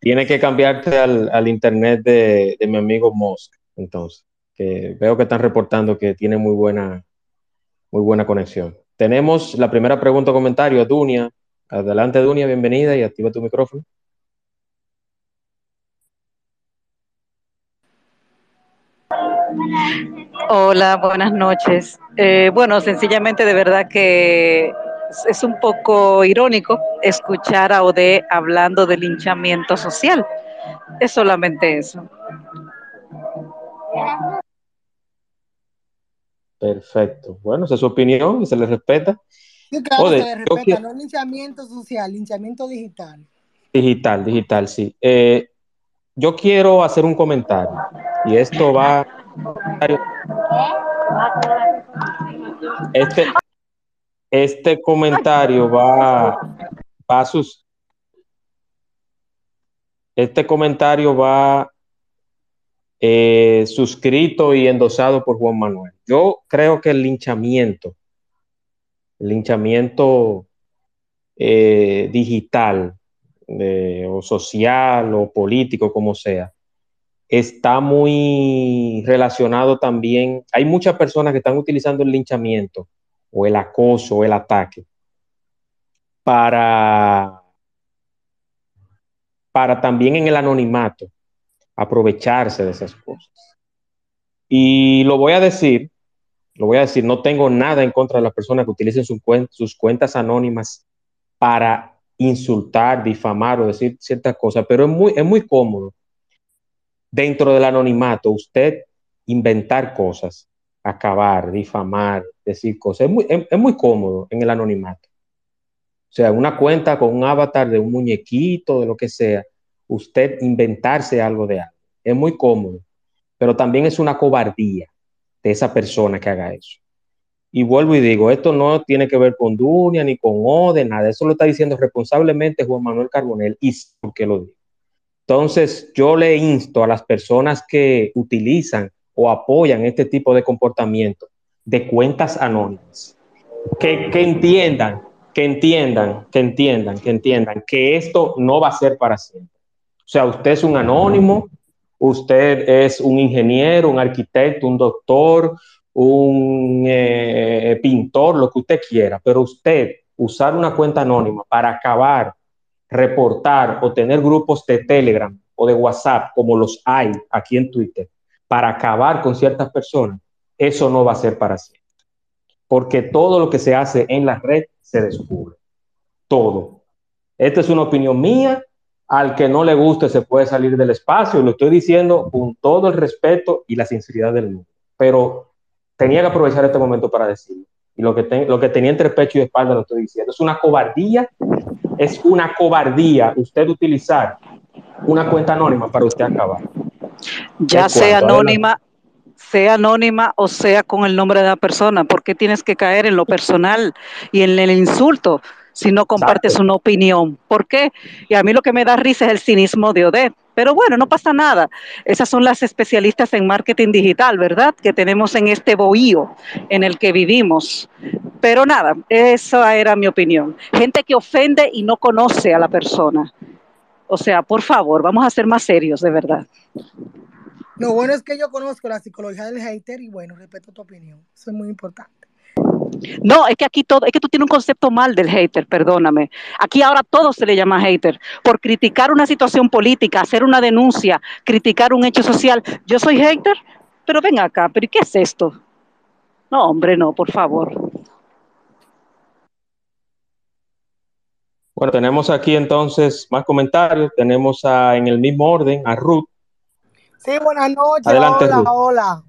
Tiene que cambiarte al, internet de, mi amigo Mosk, entonces. Que veo que están reportando que tiene muy buena, muy buena conexión. Tenemos la primera pregunta o comentario, Dunia. Adelante, Dunia, bienvenida y activa tu micrófono. Hola, buenas noches. Eh, bueno, sencillamente de verdad que es un poco irónico escuchar a Ode hablando del linchamiento social. Es solamente eso. Perfecto. Bueno, esa es su opinión y se le respeta. Sí, claro, se le respeta, no linchamiento social, linchamiento digital. Digital, digital, sí. Eh, yo quiero hacer un comentario y esto va este, este comentario va, a sus. Este comentario va eh, suscrito y endosado por Juan Manuel. Yo creo que el linchamiento, el linchamiento eh, digital o social o político, como sea, está muy relacionado también. Hay muchas personas que están utilizando el linchamiento o el acoso o el ataque para, para también en el anonimato aprovecharse de esas cosas. Y lo voy a decir, lo voy a decir, no tengo nada en contra de las personas que utilicen sus cuentas anónimas para insultar, difamar o decir ciertas cosas, pero es muy, cómodo dentro del anonimato, usted inventar cosas, acabar, difamar, decir cosas, es muy, es, muy cómodo en el anonimato. O sea, una cuenta con un avatar de un muñequito, de lo que sea, usted inventarse algo de algo. Es muy cómodo, pero también es una cobardía de esa persona que haga eso. Y vuelvo y digo, esto no tiene que ver con Dunia ni con Ode, nada. Eso lo está diciendo responsablemente Juan Manuel Carbonel y porque lo digo. Entonces, yo le insto a las personas que utilizan o apoyan este tipo de comportamiento de cuentas anónimas, que, entiendan, que entiendan, que entiendan, que entiendan que esto no va a ser para siempre. O sea, usted es un anónimo, usted es un ingeniero, un arquitecto, un doctor, un eh, pintor, lo que usted quiera, pero usted usar una cuenta anónima para acabar reportar o tener grupos de Telegram o de WhatsApp, como los hay aquí en Twitter, para acabar con ciertas personas, eso no va a ser para siempre. Porque todo lo que se hace en la red se descubre. Todo. Esta es una opinión mía. Al que no le guste se puede salir del espacio. Lo estoy diciendo con todo el respeto y la sinceridad del mundo. Pero tenía que aprovechar este momento para decirlo. Y lo que, lo que tenía entre pecho y espalda lo estoy diciendo. Es una cobardía es una cobardía usted utilizar una cuenta anónima para usted acabar. Ya sea anónima, sea anónima o sea con el nombre de la persona, ¿por qué tienes que caer en lo personal y en el insulto si no compartes una opinión? ¿Por qué? Y a mí lo que me da risa es el cinismo de Odette. Pero bueno, no pasa nada. Esas son las especialistas en marketing digital, ¿verdad? Que tenemos en este bohío en el que vivimos. Pero nada, esa era mi opinión. Gente que ofende y no conoce a la persona. O sea, por favor, vamos a ser más serios, de verdad. Lo bueno es que yo conozco la psicología del hater y bueno, respeto tu opinión. Eso es muy importante. No, es que aquí todo, es que tú tienes un concepto mal del hater, perdóname. Aquí ahora todo se le llama hater. Por criticar una situación política, hacer una denuncia, criticar un hecho social. Yo soy hater, pero ven acá, pero ¿qué es esto? No, hombre, no, por favor. Bueno, tenemos aquí entonces más comentarios. Tenemos a, en el mismo orden a Ruth. Sí, buenas noches. Adelante, hola, Ruth. hola.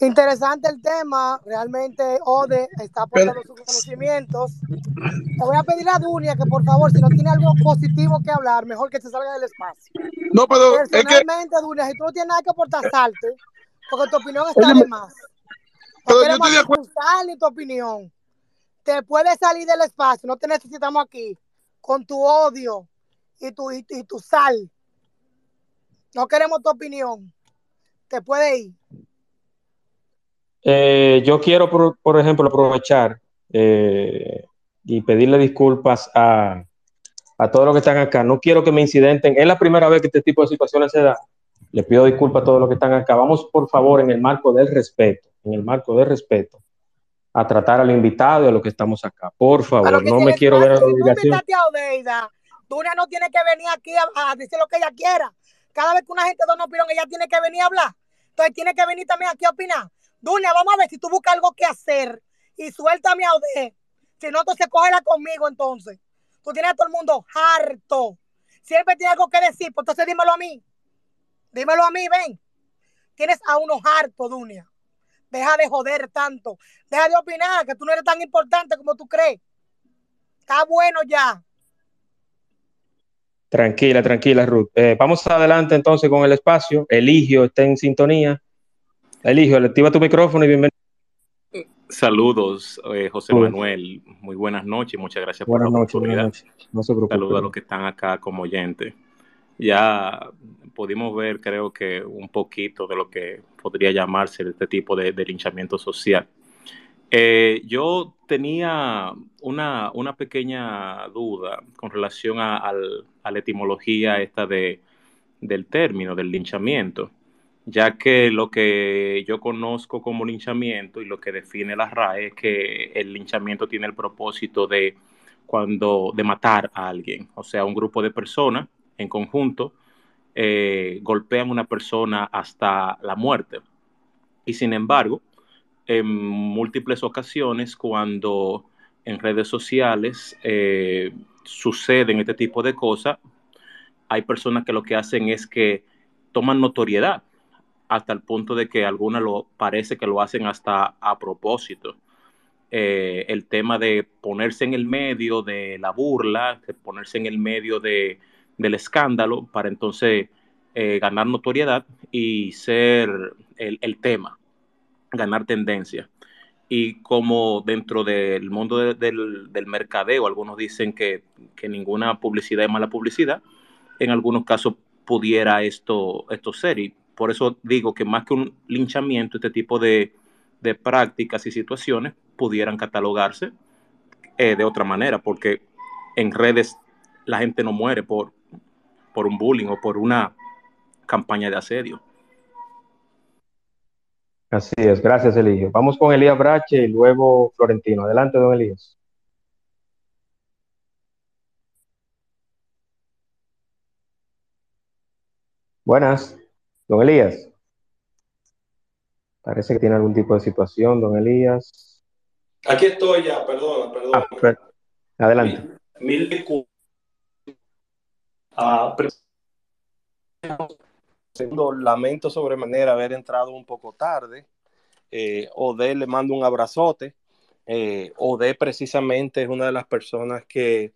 Interesante el tema. Realmente Ode está aportando sus conocimientos. Te voy a pedir a Dunia que por favor, si no tiene algo positivo que hablar, mejor que se salga del espacio. No, pero es que Personalmente, Dunia, si tú no tienes nada que aportar, salte, porque tu opinión está Oye, de más. No pero yo queremos estoy de acuerdo. tu opinión. Te puedes salir del espacio, no te necesitamos aquí con tu odio y tu, y, y tu sal. No queremos tu opinión. Te puede ir. Eh, yo quiero, por, por ejemplo, aprovechar eh, y pedirle disculpas a, a todos los que están acá. No quiero que me incidenten. Es la primera vez que este tipo de situaciones se da. Le pido disculpas a todos los que están acá. Vamos, por favor, en el marco del respeto, en el marco del respeto, a tratar al invitado y a los que estamos acá. Por favor, no me quiero ver a la obligación. invitaste a Odeida, Dunia no tiene que venir aquí a, a decir lo que ella quiera. Cada vez que una gente da una opinión, ella tiene que venir a hablar. Entonces tiene que venir también aquí a opinar. Dunia, vamos a ver si tú buscas algo que hacer y suéltame a Ode. Si no, entonces cógela conmigo entonces. Tú tienes a todo el mundo harto. Siempre tiene algo que decir, pues entonces dímelo a mí. Dímelo a mí, ven. Tienes a unos hartos, Dunia. Deja de joder tanto. Deja de opinar, que tú no eres tan importante como tú crees. Está bueno ya. Tranquila, tranquila, Ruth. Eh, vamos adelante entonces con el espacio. Eligio está en sintonía. Eligio, activa tu micrófono y bienvenido. Saludos, eh, José. Manuel. Muy buenas noches. Muchas gracias Buenas por la noches, oportunidad. buenas noches. No se preocupe. Saludos a los que están acá como oyentes. Ya pudimos ver, creo que, un poquito de lo que podría llamarse este tipo de, de linchamiento social. Eh, yo tenía una, una pequeña duda con relación a, al- a la etimología esta de, del término, del linchamiento, ya que lo que yo conozco como linchamiento y lo que define la RAE es que el linchamiento tiene el propósito de cuando de matar a alguien, o sea, un grupo de personas en conjunto eh, golpean a una persona hasta la muerte. Y sin embargo, en múltiples ocasiones, cuando en redes sociales eh, suceden este tipo de cosas, hay personas que lo que hacen es que toman notoriedad hasta el punto de que algunas lo parece que lo hacen hasta a propósito. Eh, el tema de ponerse en el medio de la burla, de ponerse en el medio de, del escándalo para entonces eh, ganar notoriedad y ser el, el tema, ganar tendencia. Y como dentro del mundo de- del, del mercadeo, algunos dicen que, que ninguna publicidad es mala publicidad, en algunos casos pudiera esto, esto ser. Y por eso digo que más que un linchamiento, este tipo de, de prácticas y situaciones pudieran catalogarse eh, de otra manera, porque en redes la gente no muere por, por un bullying o por una campaña de asedio. Así es, gracias Eligio. Vamos con Elías Brache y luego Florentino. Adelante, don Elías. Buenas, don Elías. Parece que tiene algún tipo de situación, don Elías. Aquí estoy ya, perdona, Ah, perdona. per- adelante. Mil, disculpas. Ah, segundo, lamento sobremanera haber entrado un poco tarde. Eh, Ode le mando un abrazote. Eh, Ode precisamente es una de las personas que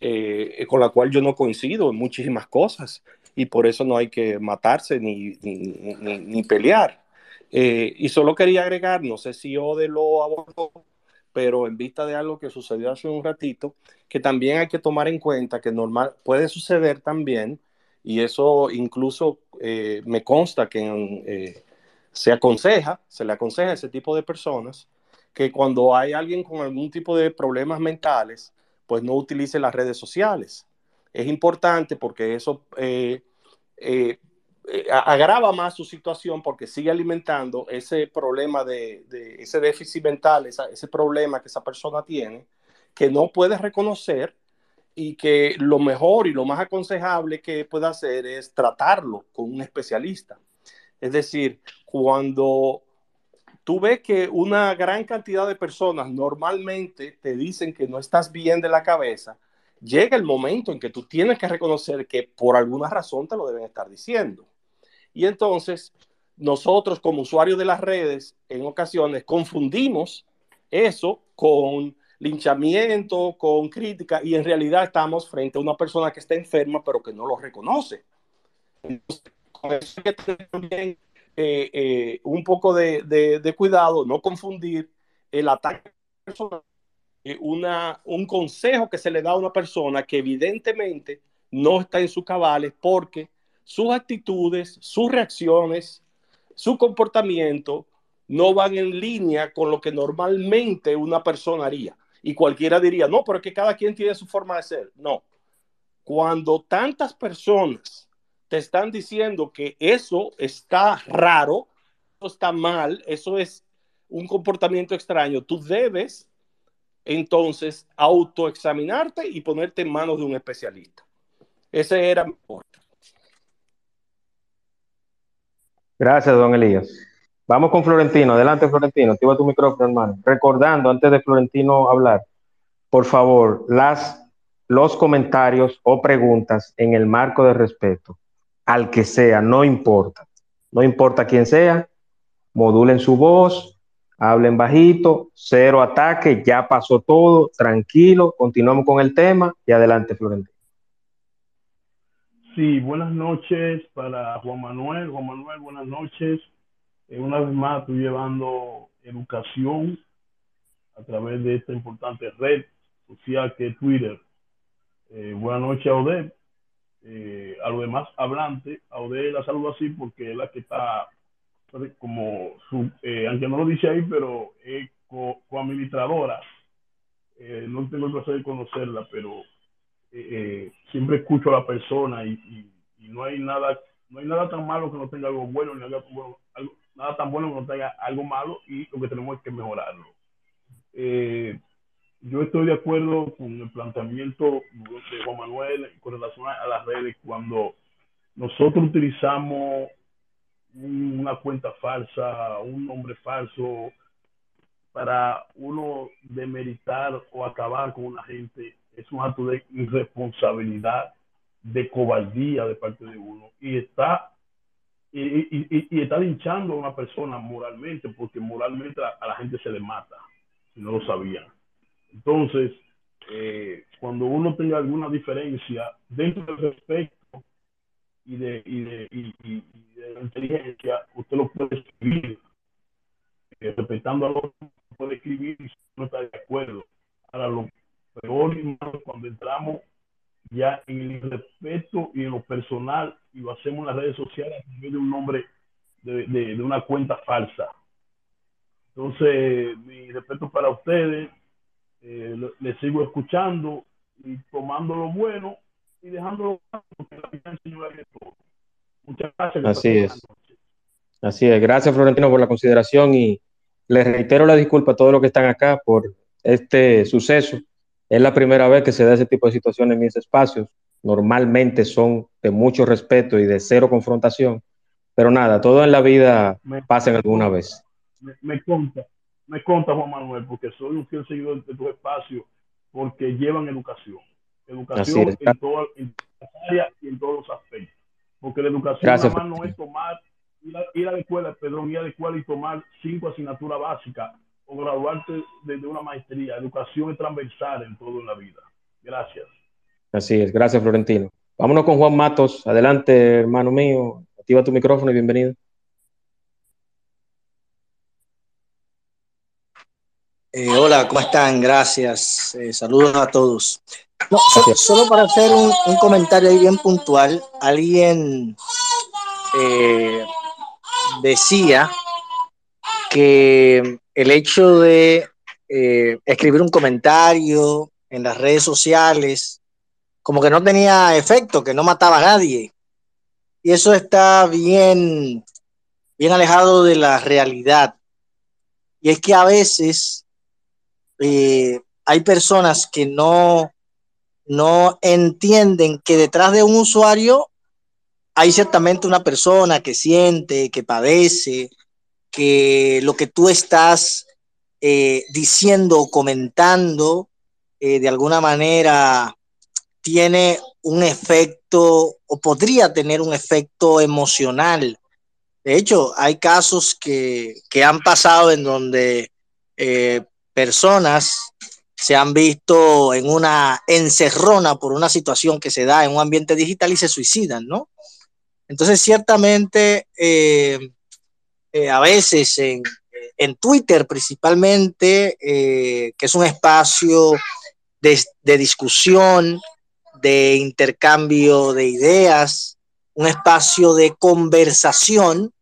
eh, con la cual yo no coincido en muchísimas cosas y por eso no hay que matarse ni, ni, ni, pelear. Eh, y solo quería agregar, no sé si Ode lo abordó, pero en vista de algo que sucedió hace un ratito, que también hay que tomar en cuenta que normal puede suceder también, y eso incluso eh, me consta que se aconseja, se le aconseja a ese tipo de personas, que cuando hay alguien con algún tipo de problemas mentales, pues no utilice las redes sociales. Es importante porque eso eh, eh, eh, agrava más su situación porque sigue alimentando ese problema de, ese déficit mental, ese problema que esa persona tiene, que no puede reconocer y que lo mejor y lo más aconsejable que puede hacer es tratarlo con un especialista. Es decir, cuando tú ves que una gran cantidad de personas normalmente te dicen que no estás bien de la cabeza, llega el momento en que tú tienes que reconocer que por alguna razón te lo deben estar diciendo. Y entonces nosotros como usuarios de las redes en ocasiones confundimos eso con linchamiento, con crítica y en realidad estamos frente a una persona que está enferma pero que no lo reconoce. Entonces, con eso hay que tener también eh, eh, un poco de, cuidado, no confundir el ataque personal, una, un consejo que se le da a una persona que evidentemente no está en sus cabales porque sus actitudes, sus reacciones, su comportamiento no van en línea con lo que normalmente una persona haría. Y cualquiera diría, no, pero es que cada quien tiene su forma de ser. No. Cuando tantas personas te están diciendo que eso está raro, eso está mal, eso es un comportamiento extraño, tú debes entonces autoexaminarte y ponerte en manos de un especialista. Ese era mi Gracias, don Elías. Vamos con Florentino. Adelante, Florentino. Activa tu micrófono, hermano. Recordando, antes de Florentino hablar, por favor, las, los comentarios o preguntas en el marco de respeto al que sea, no importa. No importa quién sea, modulen su voz, hablen bajito, cero ataque, ya pasó todo, tranquilo, continuamos con el tema y adelante, Florentino. Sí, buenas noches para Juan Manuel. Juan Manuel, buenas noches. Eh, una vez más, estoy llevando educación a través de esta importante red social que es Twitter. Eh, buenas noches a Odette eh, a los demás hablantes, a Ode la saludo así porque es la que está como su, eh, aunque no lo dice ahí, pero es coadministradora. Eh, no tengo el placer de conocerla, pero siempre escucho a la persona y, no hay nada no hay nada tan malo que no tenga algo bueno, ni nada, nada tan bueno que no tenga algo malo y lo que tenemos es que mejorarlo. Eh, yo estoy de acuerdo con el planteamiento de Juan Manuel con relación a las redes cuando nosotros utilizamos una cuenta falsa, un nombre falso para uno demeritar o acabar con una gente es un acto de irresponsabilidad, de cobardía de parte de uno y está y, está linchando a una persona moralmente porque moralmente a, la gente se le mata si no lo sabían. Entonces, eh, cuando uno tenga alguna diferencia dentro del respeto y de, y de, y, de inteligencia, usted lo puede escribir. Eh, respetando a los puede escribir y no está de acuerdo. Ahora, lo peor y malo cuando entramos ya en el respeto y en lo personal y lo hacemos en las redes sociales a través de un nombre de, de, una cuenta falsa. Entonces, mi respeto para ustedes, eh, le sigo escuchando y tomando lo bueno y dejando lo malo, porque la vida de todo. Muchas gracias. Así es. Así es. Gracias, Florentino, por la consideración y les reitero la disculpa a todos los que están acá por este suceso. Es la primera vez que se da ese tipo de situaciones en mis espacios. Normalmente son de mucho respeto y de cero confrontación, pero nada, todo en la vida pasa alguna vez. Me, me conta, me conta Juan Manuel, porque soy un fiel seguidor de tu espacio, porque llevan educación. Educación en todas las áreas y en todos los aspectos. Porque la educación nada más no es tomar, ir a, la escuela, perdón, ir a la escuela y tomar cinco asignaturas básicas o graduarte de, una maestría. Educación es transversal en todo en la vida. Gracias. Así es, gracias Florentino. Vámonos con Juan Matos. Adelante, hermano mío. Activa tu micrófono y bienvenido. Eh, hola, ¿cómo están? Gracias. Eh, saludos a todos. No, so, solo para hacer un, un, comentario ahí bien puntual, alguien eh, decía que el hecho de eh, escribir un comentario en las redes sociales como que no tenía efecto, que no mataba a nadie. Y eso está bien, bien alejado de la realidad. Y es que a veces eh, hay personas que no, no entienden que detrás de un usuario hay ciertamente una persona que siente, que padece, que lo que tú estás eh, diciendo o comentando eh, de alguna manera tiene un efecto o podría tener un efecto emocional. De hecho, hay casos que, que han pasado en donde eh, personas se han visto en una encerrona por una situación que se da en un ambiente digital y se suicidan, ¿no? Entonces, ciertamente, eh, eh, a veces en, en, Twitter principalmente, eh, que es un espacio de, de, discusión, de intercambio de ideas, un espacio de conversación,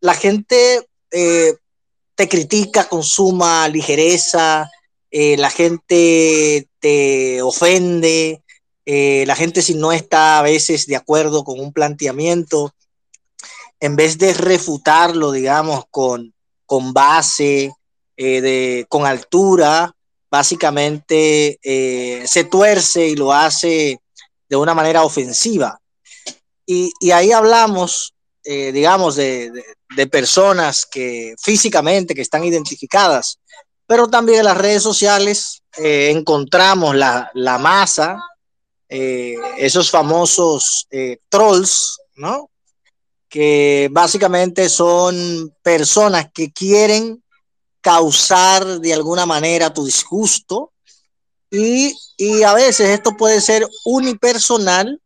la gente te critica con suma ligereza, eh, la gente te ofende, eh, la gente si no está a veces de acuerdo con un planteamiento, en vez de refutarlo, digamos, con, con base, eh, de, con altura, básicamente se tuerce y lo hace de una manera ofensiva. Y, ahí hablamos, digamos, de, de, de, personas que físicamente, que están identificadas, pero también en las redes sociales eh, encontramos la, la masa, eh, esos famosos trolls, ¿no? Que básicamente son personas que quieren causar de alguna manera tu disgusto y, y, a veces esto puede ser unipersonal,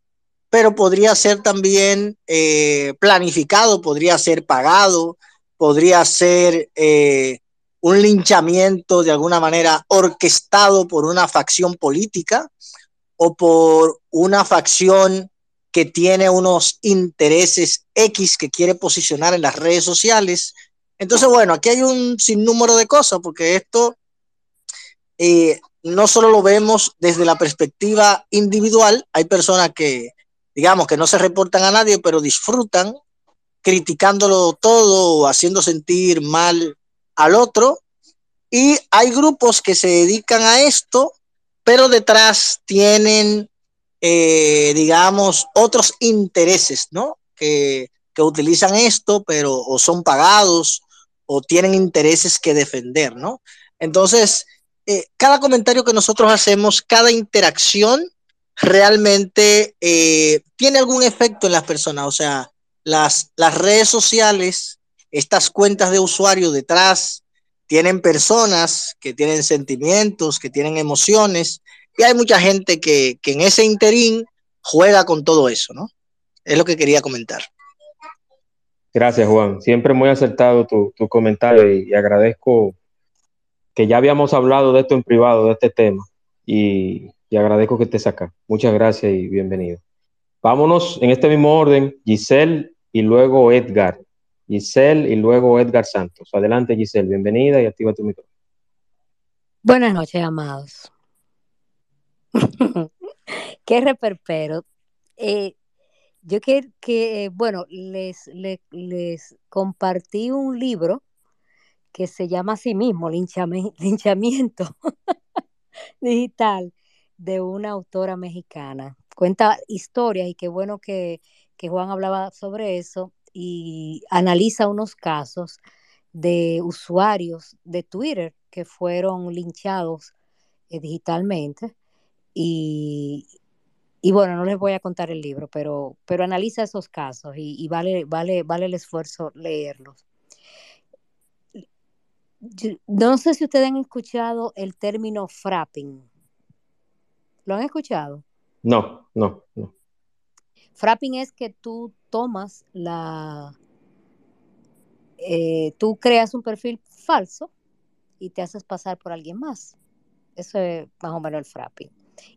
pero podría ser también eh, planificado, podría ser pagado, podría ser eh, un linchamiento de alguna manera orquestado por una facción política o por una facción que tiene unos intereses X que quiere posicionar en las redes sociales. Entonces, bueno, aquí hay un sinnúmero de cosas, porque esto eh, no solo lo vemos desde la perspectiva individual, hay personas que, digamos, que no se reportan a nadie, pero disfrutan criticándolo todo haciendo sentir mal al otro. Y hay grupos que se dedican a esto, pero detrás tienen, eh, digamos, otros intereses, ¿no? Que, que utilizan esto, pero o son pagados o tienen intereses que defender, ¿no? Entonces, eh, cada comentario que nosotros hacemos, cada interacción realmente eh, tiene algún efecto en las personas, o sea, las, las redes sociales, estas cuentas de usuario detrás, tienen personas que tienen sentimientos, que tienen emociones, y hay mucha gente que, que en ese interín juega con todo eso, ¿no? Es lo que quería comentar. Gracias, Juan. Siempre muy acertado tu, tu comentario y, y, agradezco que ya habíamos hablado de esto en privado, de este tema, y, y, agradezco que estés acá. Muchas gracias y bienvenido. Vámonos en este mismo orden, Giselle y luego Edgar. Giselle y luego Edgar Santos. Adelante, Giselle, bienvenida y activa tu micrófono. Buenas noches, amados. Qué reperpero. Eh, yo que, que bueno, les, les, les, compartí un libro que se llama así mismo, Linchame, Linchamiento Digital, de una autora mexicana. Cuenta historias y qué bueno que, que Juan hablaba sobre eso y analiza unos casos de usuarios de Twitter que fueron linchados eh, digitalmente y, y bueno, no les voy a contar el libro, pero, pero analiza esos casos y, y vale, vale, vale el esfuerzo leerlos. Yo, no sé si ustedes han escuchado el término frapping. ¿Lo han escuchado? No, no, no. Frapping es que tú tomas la... eh, tú creas un perfil falso y te haces pasar por alguien más. Eso es más o menos el frapping.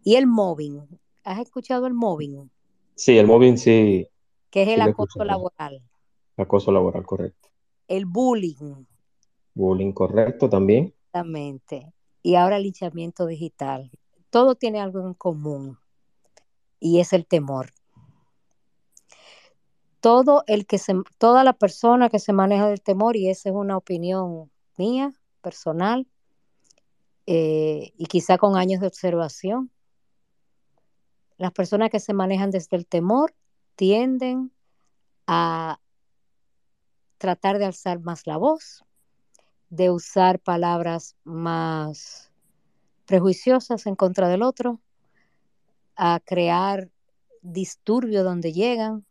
Y el mobbing. ¿Has escuchado el mobbing? Sí, el mobbing sí, Que es sí el acoso laboral. Acoso laboral, correcto. El bullying, Bullying, correcto también. exactamente. Y ahora el linchamiento digital. Todo tiene algo en común y es el temor. Todo el que se, toda la persona que se maneja del temor, y esa es una opinión mía, personal, eh, y quizá con años de observación, las personas que se manejan desde el temor tienden a tratar de alzar más la voz, de usar palabras más prejuiciosas en contra del otro, a crear disturbio donde llegan,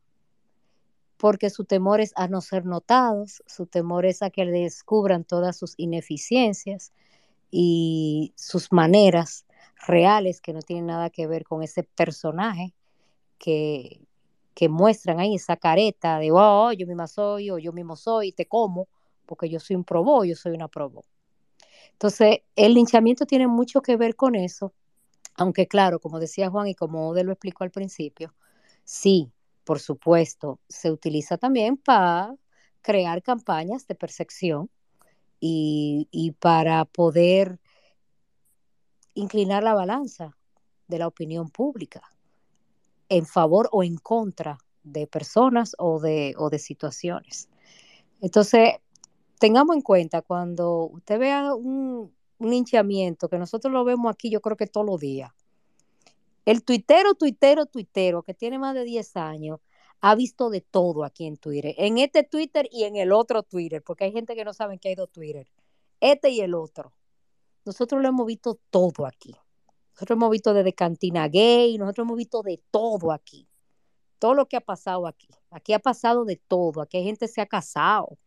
porque su temor es a no ser notados, su temor es a que le descubran todas sus ineficiencias y sus maneras reales que no tienen nada que ver con ese personaje que, que muestran ahí, esa careta de, oh, yo misma soy, o yo mismo soy, te como, porque yo soy un probó, yo soy una probó. Entonces, el linchamiento tiene mucho que ver con eso, aunque claro, como decía Juan y como Ode lo explicó al principio, sí, por supuesto, se utiliza también para crear campañas de percepción y, y para poder inclinar la balanza de la opinión pública en favor o en contra de personas o de, o de situaciones. Entonces, tengamos en cuenta cuando usted vea un, un hinchamiento, que nosotros lo vemos aquí, yo creo que todos los días. El tuitero, tuitero, tuitero, que tiene más de 10 años, ha visto de todo aquí en Twitter, en este Twitter y en el otro Twitter, porque hay gente que no sabe que hay dos Twitter, este y el otro. Nosotros lo hemos visto todo aquí. Nosotros hemos visto desde cantina gay, nosotros hemos visto de todo aquí. Todo lo que ha pasado aquí. Aquí ha pasado de todo. Aquí hay gente que se ha casado,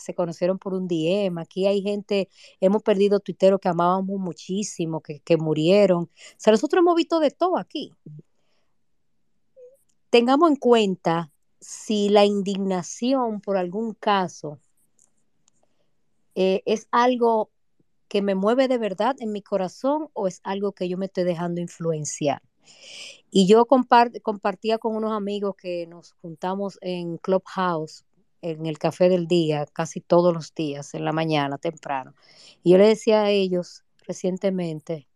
se conocieron por un DM. Aquí hay gente, hemos perdido tuiteros que amábamos muchísimo, que, que murieron. O sea, nosotros hemos visto de todo aquí. Tengamos en cuenta si la indignación por algún caso eh, es algo que me mueve de verdad en mi corazón o es algo que yo me estoy dejando influenciar. Y yo compart compartía con unos amigos que nos juntamos en Clubhouse, en el café del día, casi todos los días, en la mañana, temprano. Y yo le decía a ellos recientemente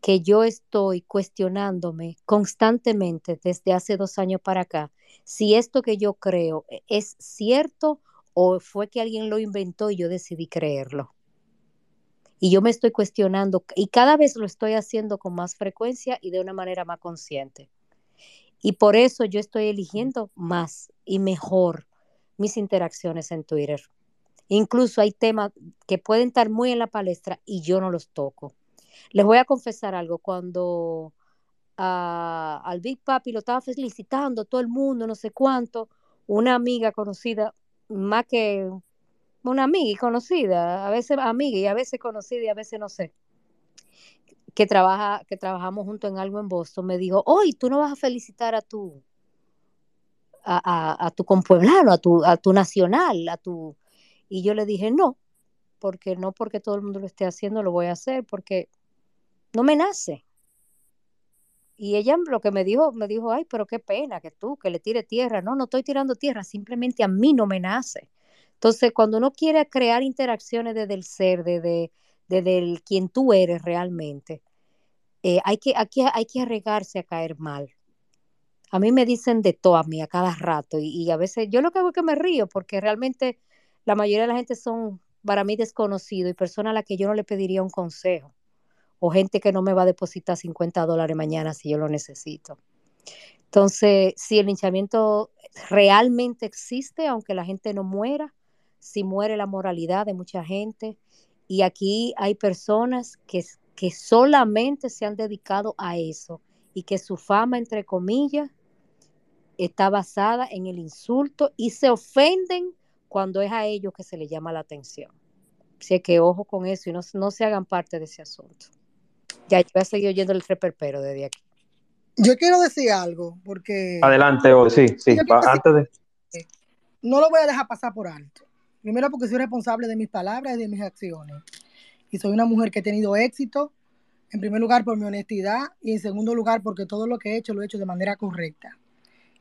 que yo estoy cuestionándome constantemente desde hace dos años para acá si esto que yo creo es cierto o fue que alguien lo inventó y yo decidí creerlo. Y yo me estoy cuestionando y cada vez lo estoy haciendo con más frecuencia y de una manera más consciente. Y por eso yo estoy eligiendo más y mejor mis interacciones en Twitter. Incluso hay temas que pueden estar muy en la palestra y yo no los toco. Les voy a confesar algo. Cuando a, al Big Papi lo estaba felicitando todo el mundo, no sé cuánto, una amiga conocida, más que una amiga y conocida, a veces amiga y a veces conocida y a veces no sé, que trabaja, que trabajamos juntos en algo en Boston, me dijo, hoy tú no vas a felicitar a tu a, a, tu compueblano, a tu, a tu nacional, a tu y yo le dije no, porque no porque todo el mundo lo esté haciendo lo voy a hacer, porque no me nace. Y ella lo que me dijo, me dijo, ay, pero qué pena que tú, que le tire tierra. No, no estoy tirando tierra, simplemente a mí no me nace. Entonces, cuando uno quiere crear interacciones desde el ser, desde, desde quien tú eres realmente, eh, hay, que, aquí hay que arriesgarse a caer mal. A mí me dicen de todo a mí a cada rato y, a veces yo lo que hago es que me río porque realmente la mayoría de la gente son para mí desconocidos y personas a las que yo no le pediría un consejo o gente que no me va a depositar 50 dólares mañana si yo lo necesito. Entonces, si el linchamiento realmente existe, aunque la gente no muera, si muere la moralidad de mucha gente. Y aquí hay personas que, que solamente se han dedicado a eso y que su fama, entre comillas, está basada en el insulto y se ofenden cuando es a ellos que se les llama la atención. Así que ojo con eso y no, no se hagan parte de ese asunto. Ya, yo voy a seguir oyendo el reperpero desde aquí. Yo quiero decir algo, porque... Adelante, oh, sí, sí, antes de... No lo voy a dejar pasar por alto. Primero porque soy responsable de mis palabras y de mis acciones. Y soy una mujer que ha tenido éxito, en primer lugar por mi honestidad y en segundo lugar porque todo lo que he hecho lo he hecho de manera correcta.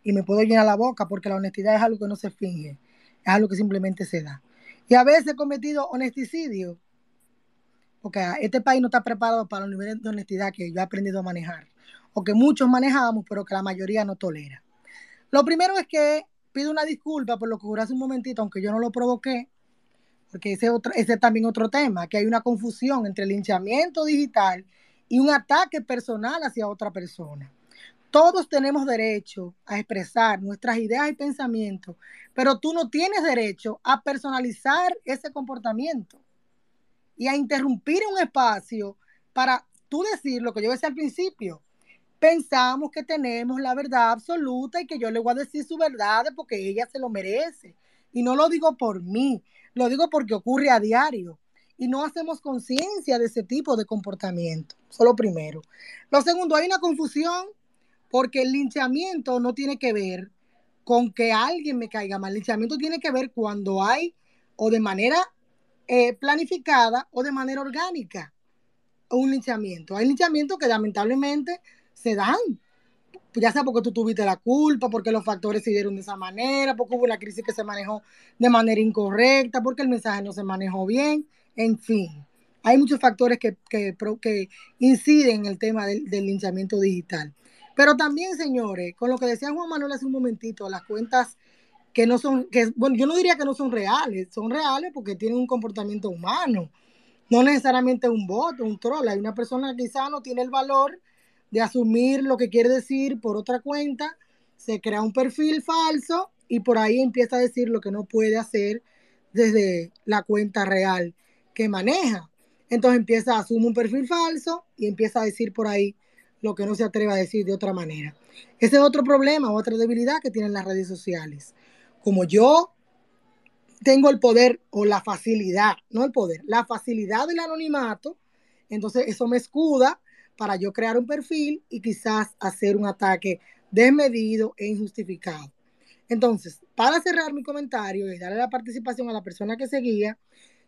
Y me puedo llenar la boca porque la honestidad es algo que no se finge, es algo que simplemente se da. Y a veces he cometido honesticidio, porque este país no está preparado para los niveles de honestidad que yo he aprendido a manejar, o que muchos manejamos, pero que la mayoría no tolera. Lo primero es que pido una disculpa por lo que ocurrió hace un momentito, aunque yo no lo provoqué, porque ese, otro, ese es también otro tema, que hay una confusión entre el linchamiento digital y un ataque personal hacia otra persona. Todos tenemos derecho a expresar nuestras ideas y pensamientos, pero tú no tienes derecho a personalizar ese comportamiento y a interrumpir un espacio para tú decir lo que yo decía al principio. Pensamos que tenemos la verdad absoluta y que yo le voy a decir su verdad porque ella se lo merece. Y no lo digo por mí, lo digo porque ocurre a diario y no hacemos conciencia de ese tipo de comportamiento. Solo primero. Lo segundo, hay una confusión porque el linchamiento no tiene que ver con que alguien me caiga mal. El linchamiento tiene que ver cuando hay o de manera eh, planificada o de manera orgánica un linchamiento. Hay linchamientos que lamentablemente se dan, ya sea porque tú tuviste la culpa, porque los factores se dieron de esa manera, porque hubo una crisis que se manejó de manera incorrecta, porque el mensaje no se manejó bien, en fin. Hay muchos factores que, que, que inciden en el tema del, del linchamiento digital. Pero también, señores, con lo que decía Juan Manuel hace un momentito, las cuentas que no son, que, bueno, yo no diría que no son reales, son reales porque tienen un comportamiento humano, no necesariamente un bot, un troll. Hay una persona que quizá no tiene el valor de asumir lo que quiere decir por otra cuenta, se crea un perfil falso y por ahí empieza a decir lo que no puede hacer desde la cuenta real que maneja. Entonces empieza a asumir un perfil falso y empieza a decir por ahí lo que no se atreve a decir de otra manera. Ese es otro problema, otra debilidad que tienen las redes sociales. Como yo tengo el poder o la facilidad, no el poder, la facilidad del anonimato, entonces eso me escuda para yo crear un perfil y quizás hacer un ataque desmedido e injustificado. Entonces, para cerrar mi comentario y darle la participación a la persona que seguía,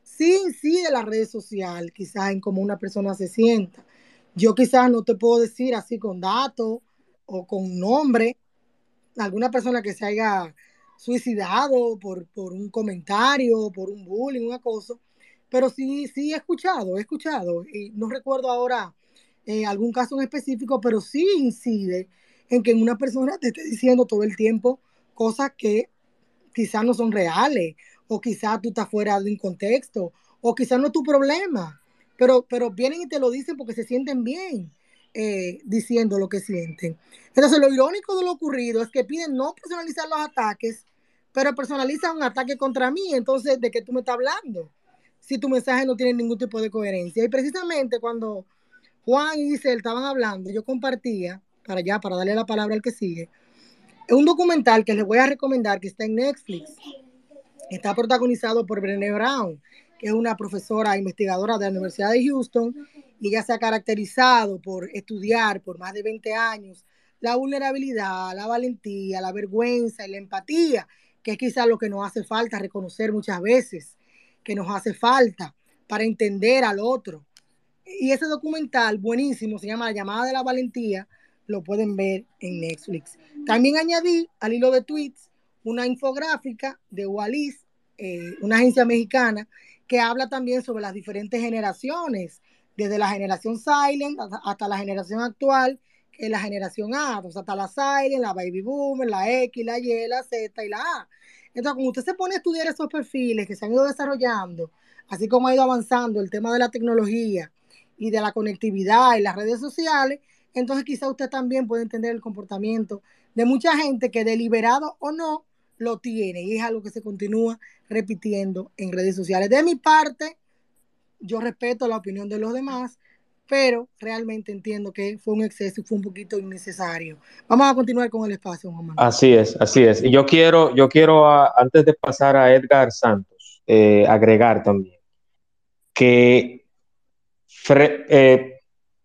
sí incide la red social, quizás en cómo una persona se sienta. Yo quizás no te puedo decir así con datos o con nombre, alguna persona que se haya suicidado por, por un comentario, por un bullying, un acoso, pero sí, sí he escuchado, he escuchado, y no recuerdo ahora eh, algún caso en específico, pero sí incide en que una persona te esté diciendo todo el tiempo cosas que quizás no son reales, o quizás tú estás fuera de un contexto, o quizás no es tu problema pero, pero vienen y te lo dicen porque se sienten bien eh, diciendo lo que sienten. Entonces, lo irónico de lo ocurrido es que piden no personalizar los ataques, pero personalizan un ataque contra mí. Entonces, ¿de qué tú me estás hablando? Si tu mensaje no tiene ningún tipo de coherencia. Y precisamente cuando Juan y Giselle estaban hablando, yo compartía, para allá, para darle la palabra al que sigue, un documental que les voy a recomendar que está en Netflix. Está protagonizado por Brené Brown que es una profesora investigadora de la Universidad de Houston, y ella se ha caracterizado por estudiar por más de 20 años la vulnerabilidad, la valentía, la vergüenza y la empatía, que es quizás lo que nos hace falta reconocer muchas veces, que nos hace falta para entender al otro. Y ese documental buenísimo se llama La llamada de la valentía, lo pueden ver en Netflix. También añadí al hilo de tweets una infográfica de Wallis, eh, una agencia mexicana que habla también sobre las diferentes generaciones, desde la generación Silent hasta la generación actual, que la generación A, hasta la Silent, la Baby Boomer, la X, la Y, la Z y la A. Entonces, cuando usted se pone a estudiar esos perfiles que se han ido desarrollando, así como ha ido avanzando el tema de la tecnología y de la conectividad y las redes sociales, entonces quizá usted también puede entender el comportamiento de mucha gente que deliberado o no lo tiene y es algo que se continúa repitiendo en redes sociales. De mi parte, yo respeto la opinión de los demás, pero realmente entiendo que fue un exceso y fue un poquito innecesario. Vamos a continuar con el espacio, Juan Así es, así es. Y yo quiero, yo quiero antes de pasar a Edgar Santos, eh, agregar también que eh,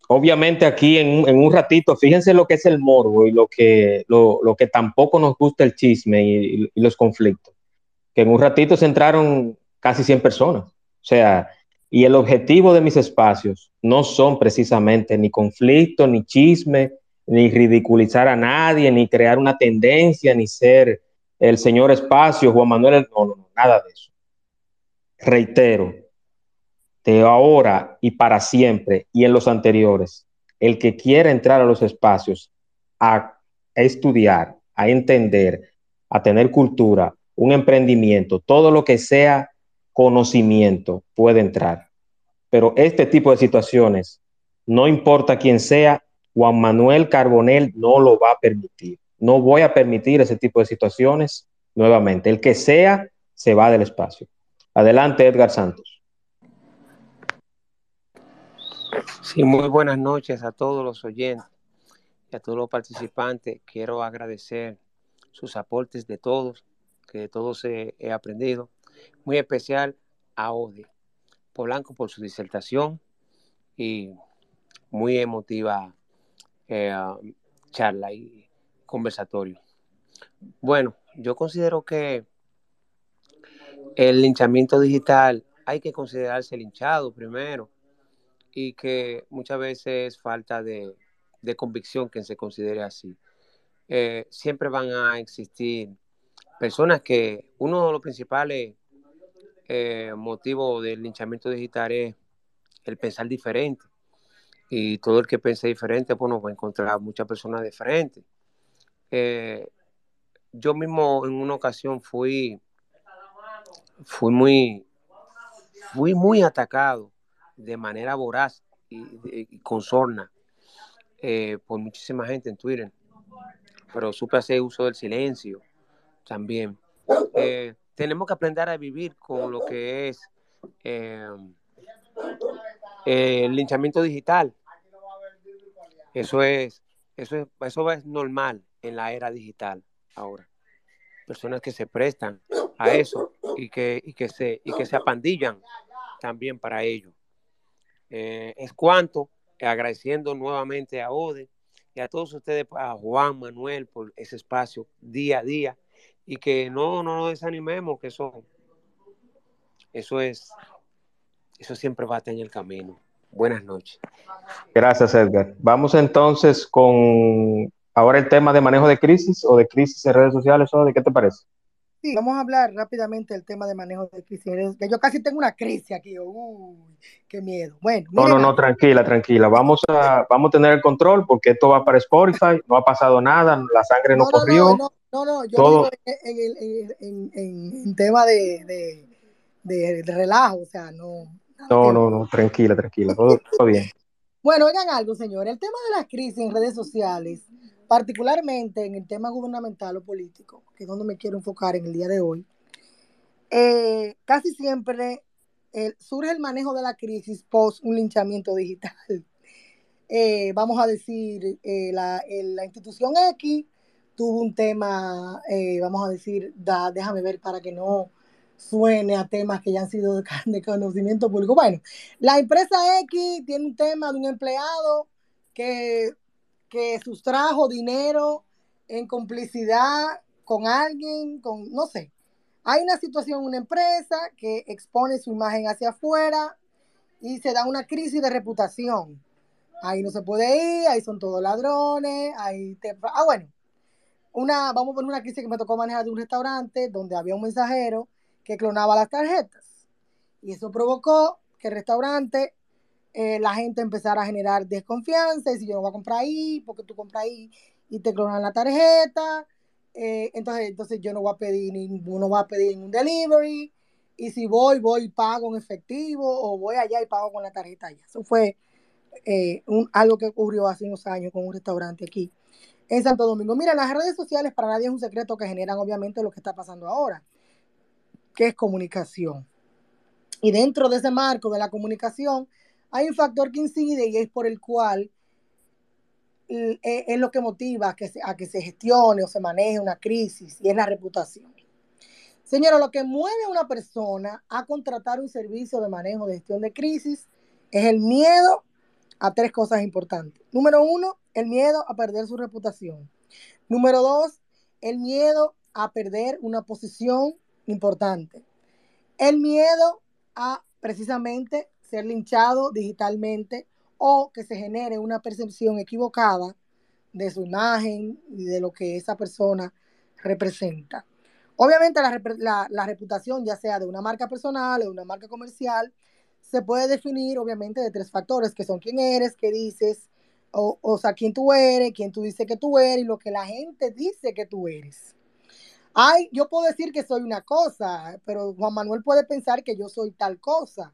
obviamente aquí en, un ratito, fíjense lo que es el morbo y lo que, lo, lo que tampoco nos gusta el chisme y, y, los conflictos. Que en un ratito se entraron casi 100 personas. O sea, y el objetivo de mis espacios no son precisamente ni conflicto, ni chisme, ni ridiculizar a nadie, ni crear una tendencia, ni ser el señor espacio, Juan Manuel, no, no, no nada de eso. Reitero, de ahora y para siempre y en los anteriores, el que quiera entrar a los espacios a estudiar, a entender, a tener cultura, un emprendimiento, todo lo que sea conocimiento puede entrar. Pero este tipo de situaciones, no importa quién sea, Juan Manuel Carbonel no lo va a permitir. No voy a permitir ese tipo de situaciones nuevamente. El que sea, se va del espacio. Adelante, Edgar Santos. Sí, muy buenas noches a todos los oyentes y a todos los participantes. Quiero agradecer sus aportes de todos, que de todos he, he aprendido. Muy especial a Ode Polanco por su disertación y muy emotiva eh, charla y conversatorio. Bueno, yo considero que el linchamiento digital hay que considerarse linchado primero y que muchas veces es falta de, de convicción que se considere así. Eh, siempre van a existir personas que uno de los principales eh, motivos del linchamiento digital es el pensar diferente. Y todo el que piense diferente, pues nos va a encontrar muchas personas diferentes. Eh, yo mismo en una ocasión fui, fui muy, fui muy atacado de manera voraz y, con sorna eh, por muchísima gente en Twitter, pero supe hacer uso del silencio también. Eh, tenemos que aprender a vivir con lo que es eh, el linchamiento digital. Eso es, eso es, eso es normal en la era digital ahora. Personas que se prestan a eso y que, y que, se, y que se apandillan también para ello. Eh, es cuanto, agradeciendo nuevamente a Ode y a todos ustedes, a Juan Manuel por ese espacio día a día y que no, no nos desanimemos, que eso, eso es, eso siempre va a estar en el camino. Buenas noches. Gracias, Edgar. Vamos entonces con ahora el tema de manejo de crisis o de crisis en redes sociales, ¿o de qué te parece? Sí, vamos a hablar rápidamente del tema de manejo de crisis. Que yo casi tengo una crisis aquí. Uy, qué miedo. Bueno, no, no, no, tranquila, tranquila. Vamos a, vamos a tener el control porque esto va para Spotify. No ha pasado nada, la sangre no, no corrió. No, no, no, yo todo... digo en, en, en, en, tema de, de, de, de, relajo, o sea, no. No, no, no, tranquila, tranquila, todo, todo bien. Bueno, oigan algo, señor. El tema de las crisis en redes sociales particularmente en el tema gubernamental o político, que es donde me quiero enfocar en el día de hoy, eh, casi siempre surge el manejo de la crisis post un linchamiento digital. Eh, vamos a decir, eh, la, la, institución X tuvo un tema, vamos a decir, da, déjame ver para que no suene a temas que ya han sido de conocimiento público. Bueno, la empresa X tiene un tema de un empleado que que sustrajo dinero en complicidad con alguien, con, no sé. Hay una situación, una empresa que expone su imagen hacia afuera y se da una crisis de reputación. Ahí no se puede ir, ahí son todos ladrones, ahí te... Ah, bueno, una, vamos a poner una crisis que me tocó manejar de un restaurante donde había un mensajero que clonaba las tarjetas. Y eso provocó que el restaurante eh, la gente empezara a generar desconfianza, y si yo no voy a comprar ahí, porque tú compras ahí y te clonan la tarjeta, eh, entonces, entonces yo no voy a pedir ninguno va a pedir un delivery, y si voy, voy y pago en efectivo, o voy allá y pago con la tarjeta allá. Eso fue eh, algo que ocurrió hace unos años con un restaurante aquí en Santo Domingo. Mira, las redes sociales para nadie es un secreto que generan obviamente lo que está pasando ahora, que es comunicación. Y dentro de ese marco de la comunicación, hay un factor que incide y es por el cual e, es lo que motiva a que, se, a que se gestione o se maneje una crisis y es la reputación. Señora, lo que mueve a una persona a contratar un servicio de manejo de gestión de crisis es el miedo a tres cosas importantes. Número uno, el miedo a perder su reputación. Número dos, el miedo a perder una posición importante. El miedo a precisamente ser linchado digitalmente o que se genere una percepción equivocada de su imagen y de lo que esa persona representa. Obviamente la, la, la, reputación, ya sea de una marca personal o de una marca comercial, se puede definir obviamente de tres factores, que son quién eres, qué dices, o, o sea, quién tú eres, quién tú dices que tú eres y lo que la gente dice que tú eres. Ay, yo puedo decir que soy una cosa, pero Juan Manuel puede pensar que yo soy tal cosa.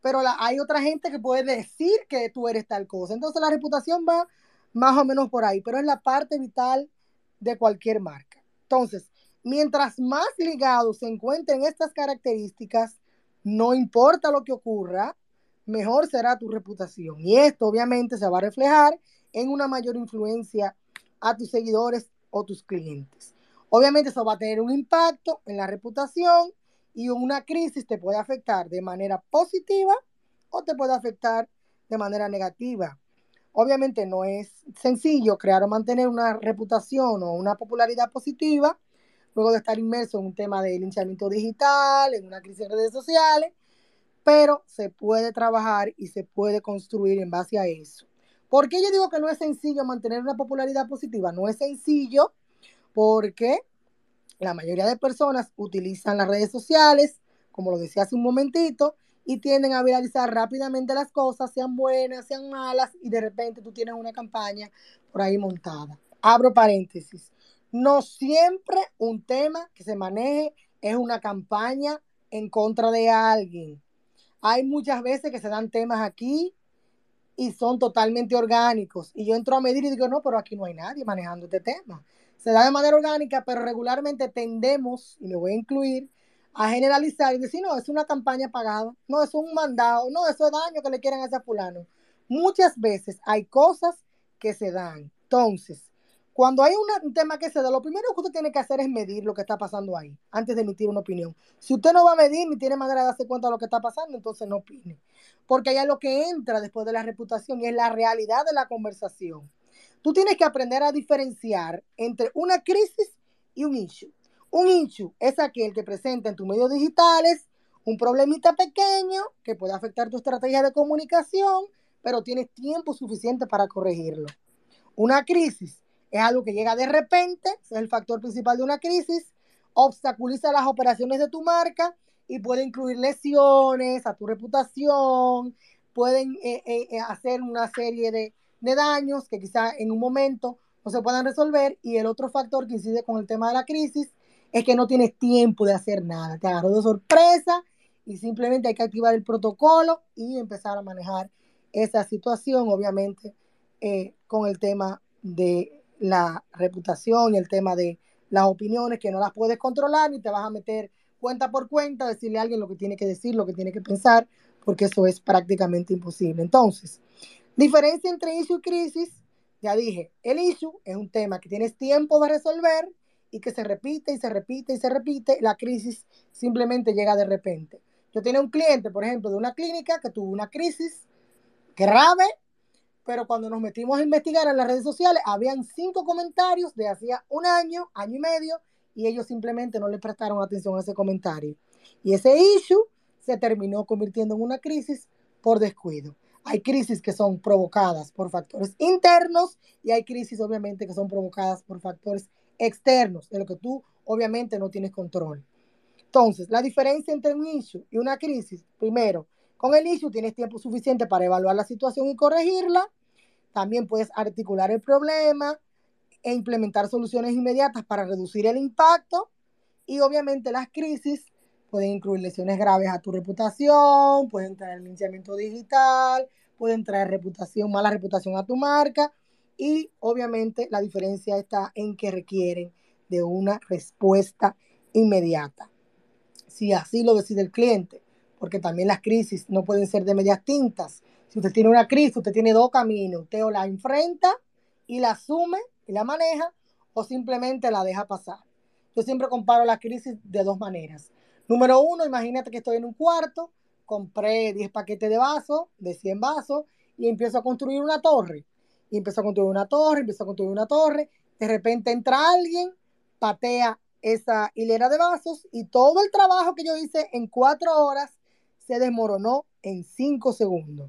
Pero la, hay otra gente que puede decir que tú eres tal cosa. Entonces la reputación va más o menos por ahí, pero es la parte vital de cualquier marca. Entonces, mientras más ligados se encuentren estas características, no importa lo que ocurra, mejor será tu reputación. Y esto obviamente se va a reflejar en una mayor influencia a tus seguidores o tus clientes. Obviamente eso va a tener un impacto en la reputación y una crisis te puede afectar de manera positiva o te puede afectar de manera negativa. Obviamente no es sencillo crear o mantener una reputación o una popularidad positiva luego de estar inmerso en un tema de linchamiento digital, en una crisis de redes sociales, pero se puede trabajar y se puede construir en base a eso. ¿Por qué yo digo que no es sencillo mantener una popularidad positiva? No es sencillo porque la mayoría de personas utilizan las redes sociales, como lo decía hace un momentito, y tienden a viralizar rápidamente las cosas, sean buenas, sean malas, y de repente tú tienes una campaña por ahí montada. Abro paréntesis. No siempre un tema que se maneje es una campaña en contra de alguien. Hay muchas veces que se dan temas aquí y son totalmente orgánicos. Y yo entro a medir y digo, no, pero aquí no hay nadie manejando este tema se da de manera orgánica, pero regularmente tendemos, y me voy a incluir, a generalizar y decir, no, es una campaña pagada, no, es un mandado, no, eso es daño que le quieren hacer a fulano. Muchas veces hay cosas que se dan. Entonces, cuando hay un tema que se da, lo primero que usted tiene que hacer es medir lo que está pasando ahí, antes de emitir una opinión. Si usted no va a medir ni tiene manera de darse cuenta de lo que está pasando, entonces no opine. Porque allá lo que entra después de la reputación y es la realidad de la conversación. Tú tienes que aprender a diferenciar entre una crisis y un issue. Un issue es aquel que presenta en tus medios digitales un problemita pequeño que puede afectar tu estrategia de comunicación, pero tienes tiempo suficiente para corregirlo. Una crisis es algo que llega de repente, es el factor principal de una crisis, obstaculiza las operaciones de tu marca y puede incluir lesiones a tu reputación, pueden eh, eh, eh, hacer una serie de, de daños que quizá en un momento no se puedan resolver. Y el otro factor que incide con el tema de la crisis es que no tienes tiempo de hacer nada. Te agarró de sorpresa y simplemente hay que activar el protocolo y empezar a manejar esa situación, obviamente, eh, con el tema de la reputación y el tema de las opiniones que no las puedes controlar ni te vas a meter cuenta por cuenta, decirle a alguien lo que tiene que decir, lo que tiene que pensar, porque eso es prácticamente imposible. Entonces, Diferencia entre issue y crisis, ya dije, el issue es un tema que tienes tiempo de resolver y que se repite y se repite y se repite. La crisis simplemente llega de repente. Yo tenía un cliente, por ejemplo, de una clínica que tuvo una crisis grave, pero cuando nos metimos a investigar en las redes sociales, habían cinco comentarios de hacía un año, año y medio, y ellos simplemente no le prestaron atención a ese comentario. Y ese issue se terminó convirtiendo en una crisis por descuido. Hay crisis que son provocadas por factores internos y hay crisis obviamente que son provocadas por factores externos, de lo que tú obviamente no tienes control. Entonces, la diferencia entre un issue y una crisis, primero, con el issue tienes tiempo suficiente para evaluar la situación y corregirla. También puedes articular el problema e implementar soluciones inmediatas para reducir el impacto. Y obviamente las crisis pueden incluir lesiones graves a tu reputación, pueden traer linchamiento digital, pueden traer reputación, mala reputación a tu marca y obviamente la diferencia está en que requieren de una respuesta inmediata. Si así lo decide el cliente, porque también las crisis no pueden ser de medias tintas. Si usted tiene una crisis, usted tiene dos caminos. Usted o la enfrenta y la asume y la maneja o simplemente la deja pasar. Yo siempre comparo la crisis de dos maneras. Número uno, imagínate que estoy en un cuarto, compré 10 paquetes de vasos, de 100 vasos, y empiezo a construir una torre. Y empiezo a construir una torre, empiezo a construir una torre. De repente entra alguien, patea esa hilera de vasos y todo el trabajo que yo hice en cuatro horas se desmoronó en cinco segundos.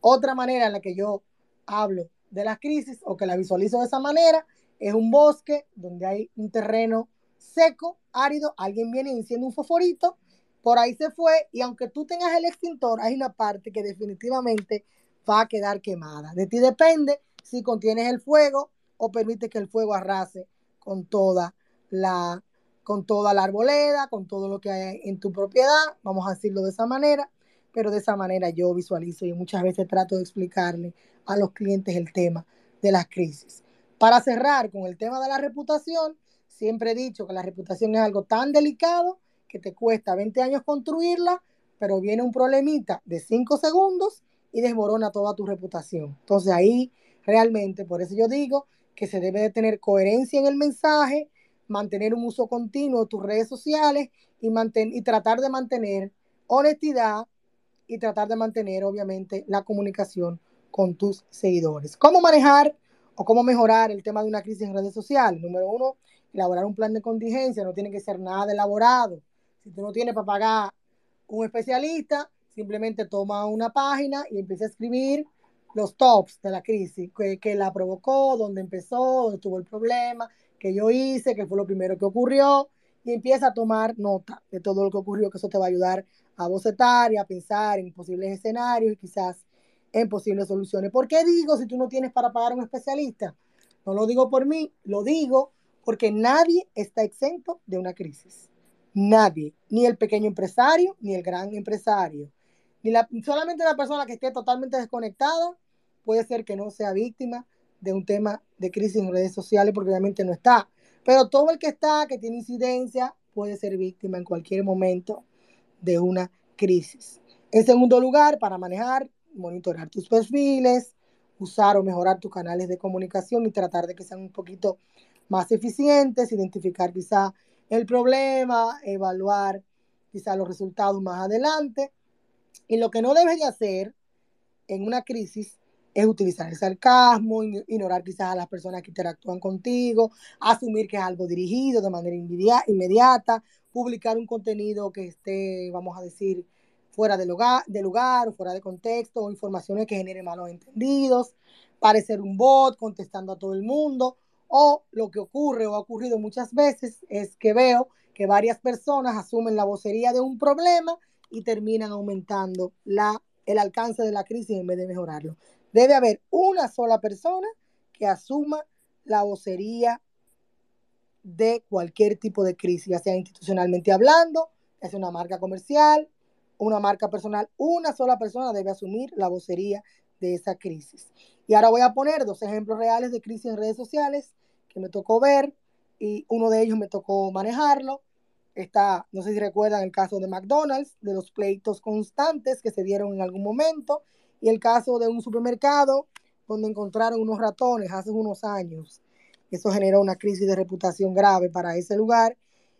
Otra manera en la que yo hablo de las crisis o que la visualizo de esa manera es un bosque donde hay un terreno seco, árido, alguien viene y un fosforito, por ahí se fue y aunque tú tengas el extintor, hay una parte que definitivamente va a quedar quemada. De ti depende si contienes el fuego o permite que el fuego arrase con toda la con toda la arboleda, con todo lo que hay en tu propiedad, vamos a decirlo de esa manera, pero de esa manera yo visualizo y muchas veces trato de explicarle a los clientes el tema de las crisis. Para cerrar con el tema de la reputación, siempre he dicho que la reputación es algo tan delicado que te cuesta 20 años construirla, pero viene un problemita de 5 segundos y desmorona toda tu reputación. Entonces ahí realmente, por eso yo digo que se debe de tener coherencia en el mensaje, mantener un uso continuo de tus redes sociales y, y tratar de mantener honestidad y tratar de mantener, obviamente, la comunicación con tus seguidores. ¿Cómo manejar o cómo mejorar el tema de una crisis en redes sociales? Número uno, elaborar un plan de contingencia, no tiene que ser nada elaborado. Si tú no tienes para pagar un especialista, simplemente toma una página y empieza a escribir los tops de la crisis, que, que la provocó, dónde empezó, dónde tuvo el problema, que yo hice, que fue lo primero que ocurrió, y empieza a tomar nota de todo lo que ocurrió, que eso te va a ayudar a bocetar y a pensar en posibles escenarios y quizás en posibles soluciones. ¿Por qué digo si tú no tienes para pagar un especialista? No lo digo por mí, lo digo porque nadie está exento de una crisis. Nadie, ni el pequeño empresario, ni el gran empresario. Ni la, solamente la persona que esté totalmente desconectada puede ser que no sea víctima de un tema de crisis en redes sociales porque obviamente no está. Pero todo el que está, que tiene incidencia, puede ser víctima en cualquier momento de una crisis. En segundo lugar, para manejar, monitorear tus perfiles, usar o mejorar tus canales de comunicación y tratar de que sean un poquito más eficientes, identificar quizá el problema, evaluar quizá los resultados más adelante. Y lo que no debes de hacer en una crisis es utilizar el sarcasmo, ignorar quizás a las personas que interactúan contigo, asumir que es algo dirigido de manera inmediata, publicar un contenido que esté, vamos a decir, fuera de lugar, de lugar fuera de contexto, o informaciones que generen malos entendidos, parecer un bot contestando a todo el mundo, o lo que ocurre o ha ocurrido muchas veces es que veo que varias personas asumen la vocería de un problema y terminan aumentando la, el alcance de la crisis en vez de mejorarlo. Debe haber una sola persona que asuma la vocería de cualquier tipo de crisis, ya sea institucionalmente hablando, ya sea una marca comercial, una marca personal, una sola persona debe asumir la vocería de esa crisis. Y ahora voy a poner dos ejemplos reales de crisis en redes sociales que me tocó ver y uno de ellos me tocó manejarlo. Está, no sé si recuerdan el caso de McDonald's, de los pleitos constantes que se dieron en algún momento y el caso de un supermercado donde encontraron unos ratones hace unos años. Eso generó una crisis de reputación grave para ese lugar.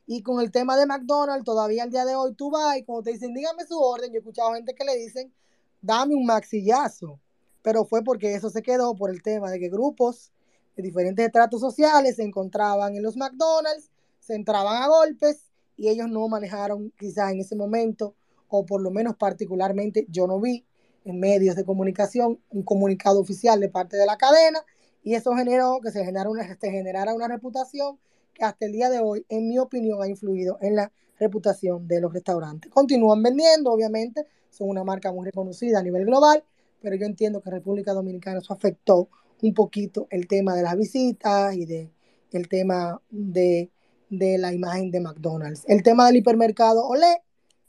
Y con el tema de McDonald's, todavía al día de hoy tú vas y cuando te dicen, dígame su orden, yo he escuchado gente que le dicen, dame un maxillazo. Pero fue porque eso se quedó por el tema de que grupos de diferentes estratos sociales se encontraban en los McDonald's, se entraban a golpes y ellos no manejaron quizás en ese momento, o por lo menos particularmente yo no vi en medios de comunicación un comunicado oficial de parte de la cadena y eso generó que se generara una, se generara una reputación que hasta el día de hoy, en mi opinión, ha influido en la reputación de los restaurantes. Continúan vendiendo, obviamente, son una marca muy reconocida a nivel global, pero yo entiendo que República Dominicana eso afectó un poquito el tema de las visitas y de el tema de, de la imagen de McDonald's. El tema del hipermercado Olé,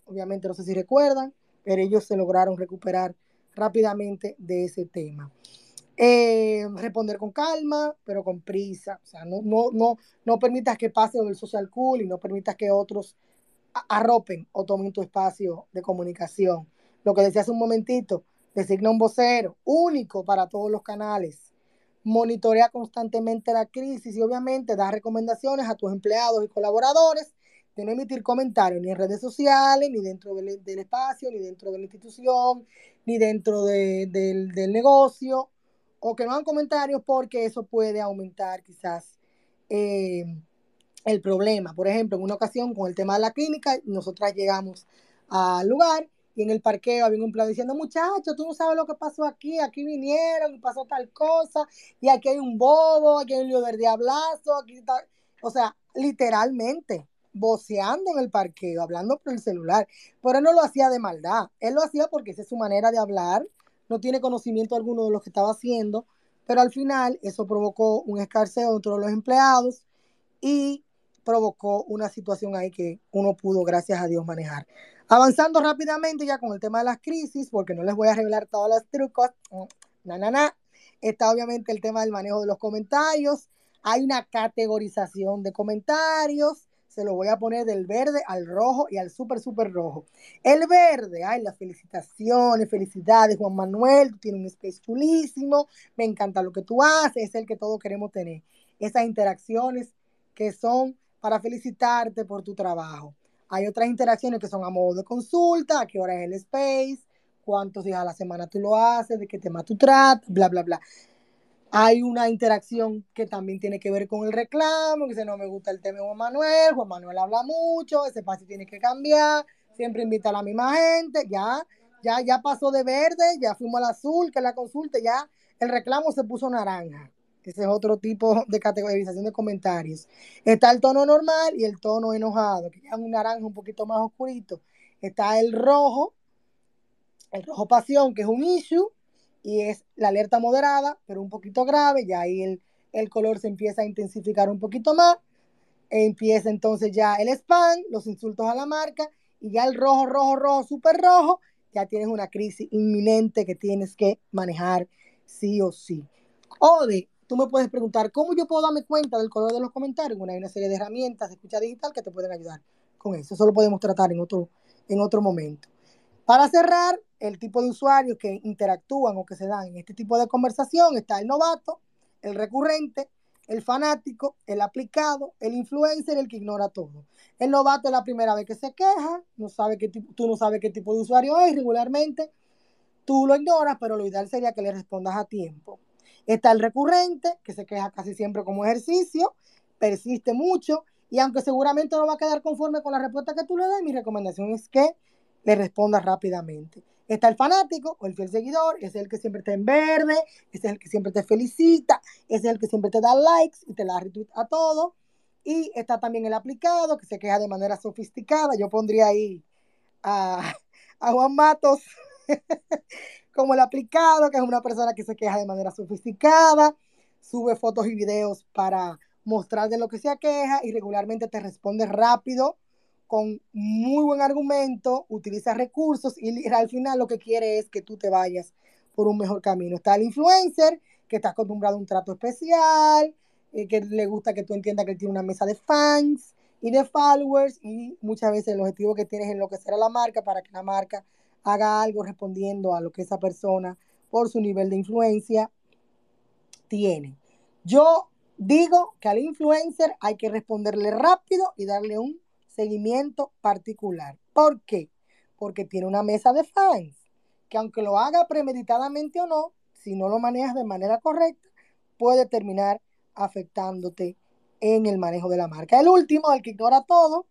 obviamente no sé si recuerdan, pero ellos se lograron recuperar rápidamente de ese tema. Eh, responder con calma, pero con prisa. O sea, no, no, no, no permitas que pase el social cool y no permitas que otros arropen o tomen tu espacio de comunicación. Lo que decía hace un momentito, designa un vocero único para todos los canales. Monitorea constantemente la crisis y obviamente da recomendaciones a tus empleados y colaboradores de no emitir comentarios ni en redes sociales, ni dentro del, espacio, ni dentro de la institución, ni dentro de- del, del negocio, o que no hagan comentarios porque eso puede aumentar quizás eh, el problema. Por ejemplo, en una ocasión con el tema de la clínica, nosotras llegamos al lugar y en el parqueo había un empleado diciendo, muchachos, tú no sabes lo que pasó aquí, aquí vinieron pasó tal cosa, y aquí hay un bobo, aquí hay un lío del diablazo, aquí está, o sea, literalmente voceando en el parqueo, hablando por el celular, pero él no lo hacía de maldad, él lo hacía porque esa es su manera de hablar, no tiene conocimiento alguno de lo que estaba haciendo, pero al final eso provocó un escarceo dentro de los empleados y provocó una situación ahí que uno pudo, gracias a Dios, manejar. Avanzando rápidamente ya con el tema de las crisis, porque no les voy a revelar todos los trucos, na, na, na. está obviamente el tema del manejo de los comentarios, hay una categorización de comentarios, se lo voy a poner del verde al rojo y al súper, súper rojo. El verde, ay, las felicitaciones, felicidades, Juan Manuel, tú tienes un space chulísimo, me encanta lo que tú haces, es el que todos queremos tener. Esas interacciones que son para felicitarte por tu trabajo. Hay otras interacciones que son a modo de consulta, a qué hora es el space, cuántos días a la semana tú lo haces, de qué tema tú tratas, bla, bla, bla. Hay una interacción que también tiene que ver con el reclamo, que dice, no me gusta el tema de Juan Manuel, Juan Manuel habla mucho, ese espacio tiene que cambiar, siempre invita a la misma gente, ya, ya, ya pasó de verde, ya fuimos al azul, que la consulta, ya el reclamo se puso naranja. Ese es otro tipo de categorización de comentarios. Está el tono normal y el tono enojado, que es un naranja un poquito más oscurito. Está el rojo, el rojo pasión, que es un issue, y es la alerta moderada, pero un poquito grave, ya ahí el, el color se empieza a intensificar un poquito más, empieza entonces ya el spam, los insultos a la marca, y ya el rojo, rojo, rojo, súper rojo, ya tienes una crisis inminente que tienes que manejar sí o sí. Ode, tú me puedes preguntar, ¿cómo yo puedo darme cuenta del color de los comentarios? Bueno, hay una serie de herramientas de escucha digital que te pueden ayudar con eso. Eso lo podemos tratar en otro, en otro momento. Para cerrar, el tipo de usuarios que interactúan o que se dan en este tipo de conversación está el novato, el recurrente, el fanático, el aplicado, el influencer, el que ignora todo. El novato es la primera vez que se queja, no sabe qué tú no sabes qué tipo de usuario es regularmente, tú lo ignoras, pero lo ideal sería que le respondas a tiempo. Está el recurrente, que se queja casi siempre como ejercicio, persiste mucho y aunque seguramente no va a quedar conforme con la respuesta que tú le des, mi recomendación es que le respondas rápidamente. Está el fanático o el fiel seguidor, es el que siempre está en verde, es el que siempre te felicita, es el que siempre te da likes y te da retweet a todo. Y está también el aplicado, que se queja de manera sofisticada. Yo pondría ahí a, a Juan Matos como el aplicado, que es una persona que se queja de manera sofisticada, sube fotos y videos para mostrar de lo que se queja y regularmente te responde rápido, con muy buen argumento, utiliza recursos y al final lo que quiere es que tú te vayas por un mejor camino. Está el influencer, que está acostumbrado a un trato especial, eh, que le gusta que tú entiendas que él tiene una mesa de fans y de followers y muchas veces el objetivo que tienes es enloquecer a la marca para que la marca haga algo respondiendo a lo que esa persona por su nivel de influencia tiene. Yo digo que al influencer hay que responderle rápido y darle un seguimiento particular. ¿Por qué? Porque tiene una mesa de fans que aunque lo haga premeditadamente o no, si no lo manejas de manera correcta, puede terminar afectándote en el manejo de la marca. El último, el que ignora todo,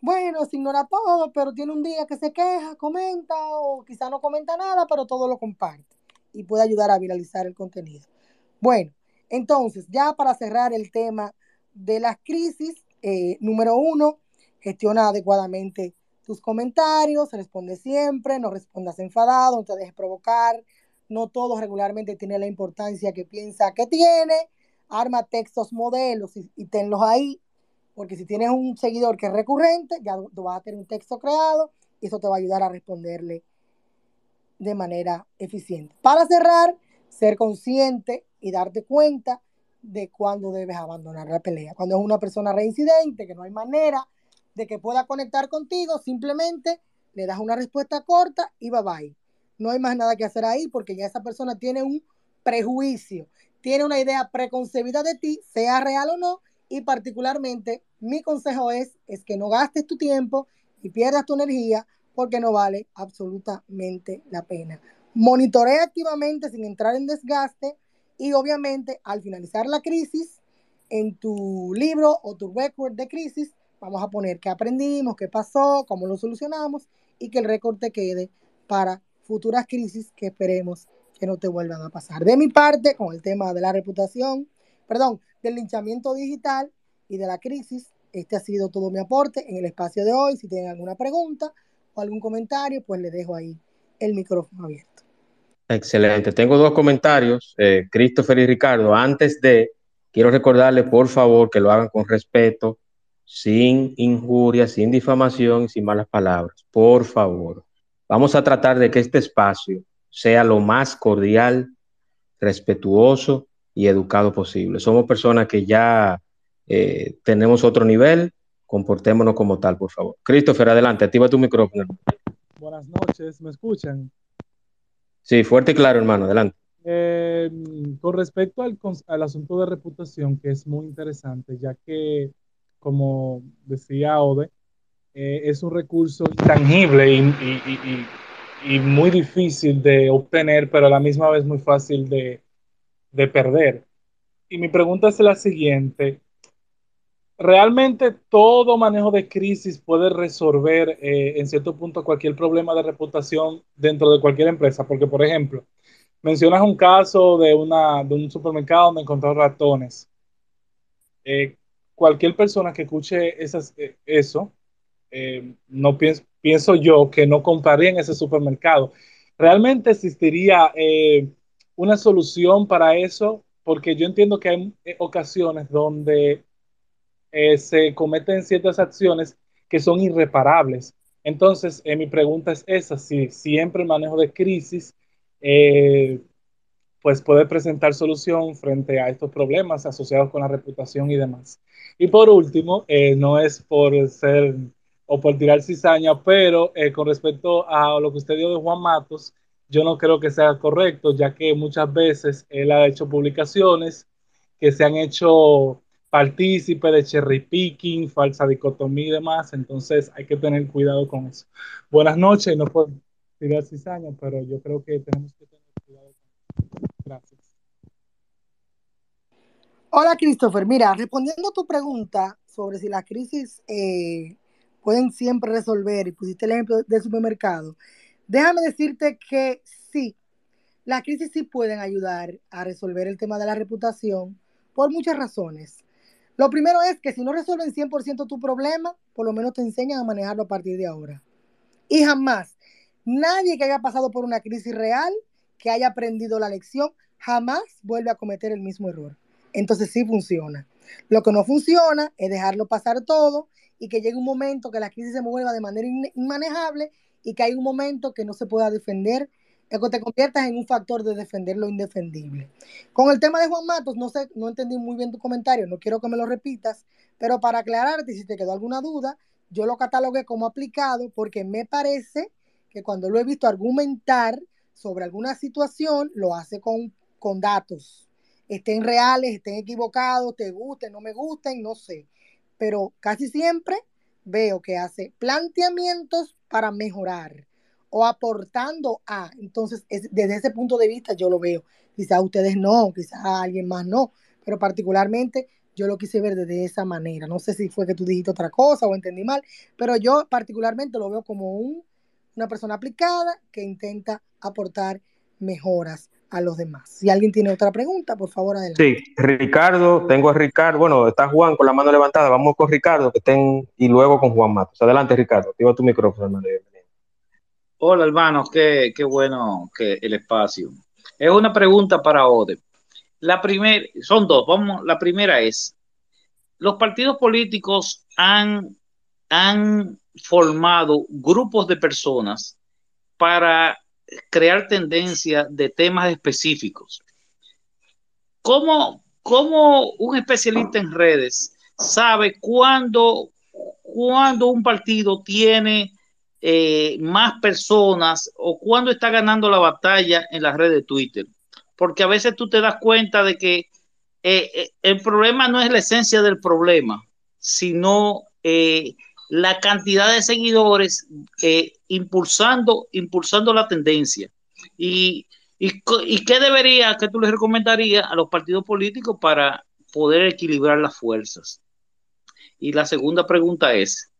bueno, se ignora todo, pero tiene un día que se queja, comenta o quizá no comenta nada, pero todo lo comparte y puede ayudar a viralizar el contenido. Bueno, entonces, ya para cerrar el tema de las crisis, eh, número uno, gestiona adecuadamente tus comentarios, responde siempre, no respondas enfadado, no te dejes provocar, no todo regularmente tiene la importancia que piensa que tiene, arma textos modelos y, y tenlos ahí, porque si tienes un seguidor que es recurrente, ya vas a tener un texto creado y eso te va a ayudar a responderle de manera eficiente. Para cerrar, ser consciente y darte cuenta de cuándo debes abandonar la pelea. Cuando es una persona reincidente, que no hay manera de que pueda conectar contigo, simplemente le das una respuesta corta y bye bye. No hay más nada que hacer ahí porque ya esa persona tiene un prejuicio, tiene una idea preconcebida de ti, sea real o no, y particularmente mi consejo es, es que no gastes tu tiempo y pierdas tu energía porque no vale absolutamente la pena. Monitorea activamente sin entrar en desgaste y obviamente al finalizar la crisis, en tu libro o tu record de crisis, vamos a poner qué aprendimos, qué pasó, cómo lo solucionamos y que el récord te quede para futuras crisis que esperemos que no te vuelvan a pasar. De mi parte, con el tema de la reputación, perdón, del linchamiento digital y de la crisis, este ha sido todo mi aporte en el espacio de hoy. Si tienen alguna pregunta o algún comentario, pues le dejo ahí el micrófono abierto. Excelente. Tengo dos comentarios, eh, Christopher y Ricardo. Antes de, quiero recordarle, por favor, que lo hagan con respeto, sin injuria, sin difamación y sin malas palabras. Por favor. Vamos a tratar de que este espacio sea lo más cordial, respetuoso y educado posible. Somos personas que ya eh, tenemos otro nivel, comportémonos como tal, por favor. Christopher, adelante, activa tu micrófono. Buenas noches, ¿me escuchan? Sí, fuerte y claro, hermano, adelante. Eh, con respecto al, al, asunto de reputación, que es muy interesante, ya que, como decía Ode, eh, es un recurso intangible y, y, y, y, muy difícil de obtener, pero a la misma vez muy fácil de, de perder. Y mi pregunta es la siguiente. ¿Realmente todo manejo de crisis puede resolver eh, en cierto punto cualquier problema de reputación dentro de cualquier empresa? Porque, por ejemplo, mencionas un caso de, una, de un supermercado donde encontró ratones. Eh, cualquier persona que escuche eh, eso, no pienso, pienso yo que no compraría en ese supermercado. ¿Realmente existiría una solución para eso? Porque yo entiendo que hay ocasiones donde eh, se cometen ciertas acciones que son irreparables. Entonces, eh, mi pregunta es esa, si siempre el manejo de crisis eh, pues puede presentar solución frente a estos problemas asociados con la reputación y demás. Y por último, eh, no es por ser o por tirar cizaña, pero eh, con respecto a lo que usted dio de Juan Matos, yo no creo que sea correcto, ya que muchas veces él ha hecho publicaciones que se han hecho partícipe de cherry picking, falsa dicotomía y demás, entonces hay que tener cuidado con eso. Buenas noches, no puedo tirar cizaña, pero yo creo que tenemos que tener cuidado con eso. Gracias. Hola, Christopher. Mira, respondiendo a tu pregunta sobre si la crisis eh, pueden siempre resolver, y pusiste el ejemplo del supermercado, déjame decirte que sí, las crisis sí pueden ayudar a resolver el tema de la reputación por muchas razones. Lo primero es que si no resuelven 100% tu problema, por lo menos te enseñan a manejarlo a partir de ahora. Y jamás, nadie que haya pasado por una crisis real, que haya aprendido la lección, jamás vuelve a cometer el mismo error. Entonces sí funciona. Lo que no funciona es dejarlo pasar todo y que llegue un momento que la crisis se mueva de manera inmanejable y que hay un momento que no se pueda defender, que te conviertas en un factor de defender lo indefendible. Con el tema de Juan Matos, no sé, no entendí muy bien tu comentario, no quiero que me lo repitas, pero para aclararte, si te quedó alguna duda, yo lo catalogué como aplicado porque me parece que cuando lo he visto argumentar sobre alguna situación, lo hace con, con datos, estén reales, estén equivocados, te gusten, no me gusten, no sé. Pero casi siempre veo que hace planteamientos para mejorar o aportando a. Entonces, es, desde ese punto de vista yo lo veo. Quizá ustedes no, quizá alguien más no, pero particularmente yo lo quise ver desde esa manera. No sé si fue que tú dijiste otra cosa o entendí mal, pero yo particularmente lo veo como un, una persona aplicada que intenta aportar mejoras a los demás. Si alguien tiene otra pregunta, por favor, adelante. Sí, Ricardo, tengo a Ricardo, bueno, está Juan con la mano levantada, vamos con Ricardo, que estén, y luego con Juan Matos. Adelante, Ricardo, activa tu micrófono, hermano. Hola, hermanos, qué, qué bueno que el espacio. Es una pregunta para Ode. La primera, son dos, vamos, la primera es, los partidos políticos han, han formado grupos de personas para crear tendencia de temas específicos. ¿Cómo, cómo un especialista en redes sabe cuándo, cuándo un partido tiene eh, más personas o cuándo está ganando la batalla en la red de Twitter? Porque a veces tú te das cuenta de que eh, eh, el problema no es la esencia del problema, sino eh, la cantidad de seguidores impulsando, impulsando la tendencia. Y, y, y, qué debería, qué tú les recomendarías a los partidos políticos para poder equilibrar las fuerzas? Y la segunda pregunta es,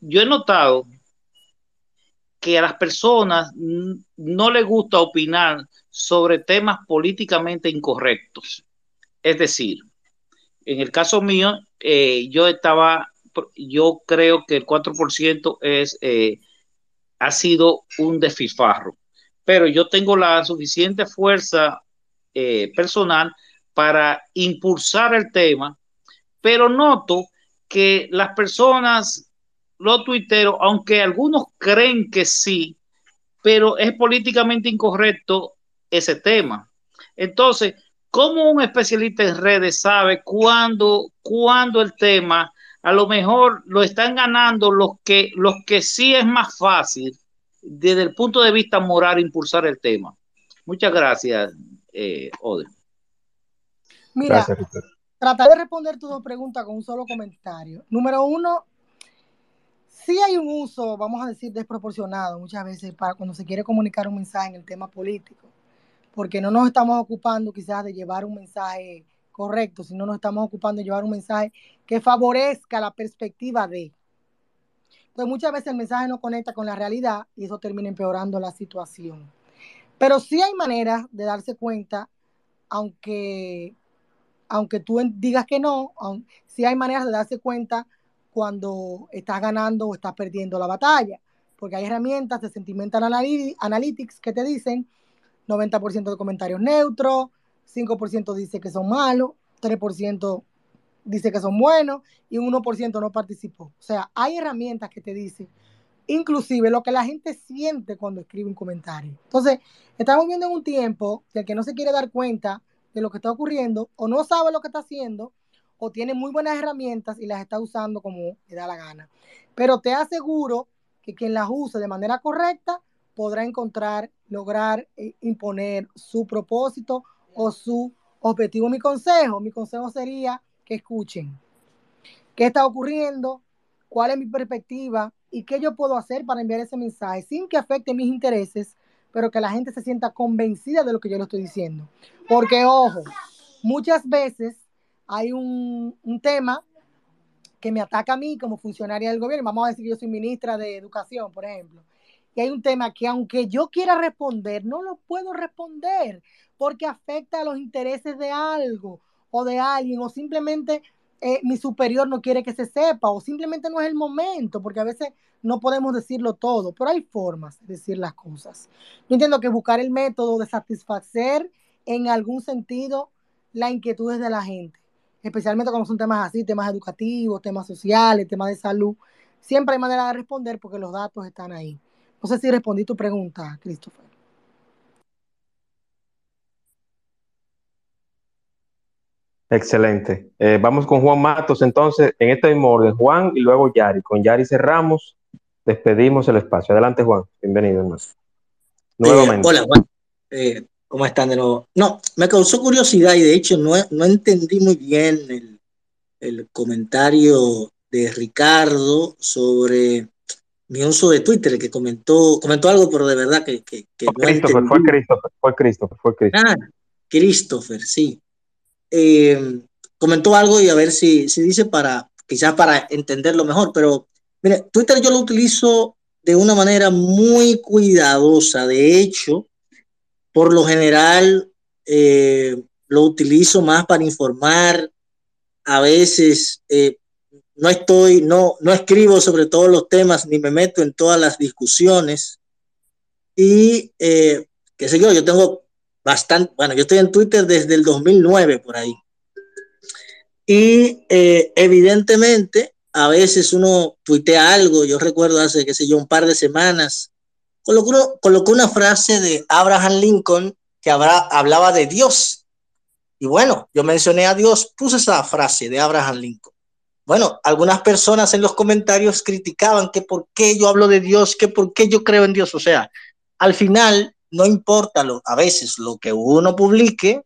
yo he notado que a las personas no les gusta opinar sobre temas políticamente incorrectos. Es decir, en el caso mío, eh, yo estaba, yo creo que el 4% es, eh, ha sido un desfifarro, pero yo tengo la suficiente fuerza eh, personal para impulsar el tema, pero noto que las personas, los tuiteros, aunque algunos creen que sí, pero es políticamente incorrecto ese tema. Entonces, ¿cómo un especialista en redes sabe cuándo, cuándo el tema a lo mejor lo están ganando los que, los que sí es más fácil desde el punto de vista moral impulsar el tema? Muchas gracias, eh, Ode. Mira, tratar de responder tus dos preguntas con un solo comentario. Número uno, sí hay un uso, vamos a decir, desproporcionado muchas veces para cuando se quiere comunicar un mensaje en el tema político, porque no nos estamos ocupando quizás de llevar un mensaje correcto, sino nos estamos ocupando de llevar un mensaje que favorezca la perspectiva de. Entonces muchas veces el mensaje no conecta con la realidad y eso termina empeorando la situación. Pero sí hay maneras de darse cuenta, aunque aunque tú digas que no, sí hay maneras de darse cuenta cuando estás ganando o estás perdiendo la batalla, porque hay herramientas de Sentimental Analytics que te dicen 90% de comentarios neutros, 5% dice que son malos, 3% dice que son buenos y un 1% no participó. O sea, hay herramientas que te dicen inclusive lo que la gente siente cuando escribe un comentario. Entonces, estamos viendo en un tiempo que el que no se quiere dar cuenta de lo que está ocurriendo, o no sabe lo que está haciendo, o tiene muy buenas herramientas y las está usando como le da la gana. Pero te aseguro que quien las use de manera correcta podrá encontrar, lograr eh, imponer su propósito o su objetivo. Mi consejo, mi consejo sería que escuchen qué está ocurriendo, cuál es mi perspectiva y qué yo puedo hacer para enviar ese mensaje sin que afecte mis intereses, pero que la gente se sienta convencida de lo que yo le estoy diciendo. Porque, ojo, muchas veces hay un, un tema que me ataca a mí como funcionaria del gobierno. Vamos a decir que yo soy ministra de Educación, por ejemplo. Y hay un tema que aunque yo quiera responder, no lo puedo responder porque afecta a los intereses de algo o de alguien o simplemente eh, mi superior no quiere que se sepa o simplemente no es el momento, porque a veces no podemos decirlo todo, pero hay formas de decir las cosas. Yo entiendo que buscar el método de satisfacer en algún sentido las inquietudes de la gente, especialmente cuando son temas así, temas educativos, temas sociales, temas de salud. Siempre hay manera de responder porque los datos están ahí. No sé si respondí tu pregunta, Christopher. Excelente. Eh, vamos con Juan Matos entonces, en este mismo orden, Juan y luego Yari. Con Yari cerramos, despedimos el espacio. Adelante, Juan. Bienvenido, hermano. Nuevamente. hola, Juan. Eh, ¿Cómo están de nuevo? No, me causó curiosidad y de hecho no, no entendí muy bien el, el, comentario de Ricardo sobre mi uso de Twitter, que comentó, comentó algo, pero de verdad que, que, que fue no Christopher, fue Christopher, fue Christopher, fue Christopher. Ah, Christopher, sí. Eh, comentó algo y a ver si, si dice para, quizás para entenderlo mejor, pero mire, Twitter yo lo utilizo de una manera muy cuidadosa. De hecho, por lo general, eh, lo utilizo más para informar. A veces eh, no estoy, no, no escribo sobre todos los temas ni me meto en todas las discusiones. Y eh, qué sé yo, yo tengo bastante, bueno, yo estoy en Twitter desde el 2009 por ahí. Y evidentemente, a veces uno tuitea algo, yo recuerdo hace, qué sé yo, un par de semanas, colocó, una frase de Abraham Lincoln que hablaba de Dios. Y bueno, yo mencioné a Dios, puse esa frase de Abraham Lincoln. Bueno, algunas personas en los comentarios criticaban que por qué yo hablo de Dios, que por qué yo creo en Dios. O sea, al final no importa lo, a veces lo que uno publique,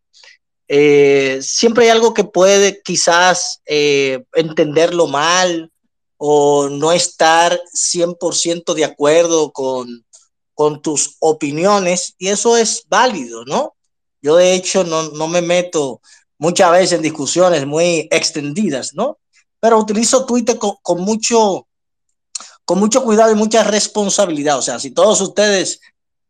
eh, siempre hay algo que puede quizás eh, entenderlo mal o no estar 100% de acuerdo con, con tus opiniones y eso es válido, ¿no? Yo de hecho no, no me meto muchas veces en discusiones muy extendidas, ¿no? Pero utilizo Twitter con, con mucho, con mucho cuidado y mucha responsabilidad. O sea, si todos ustedes,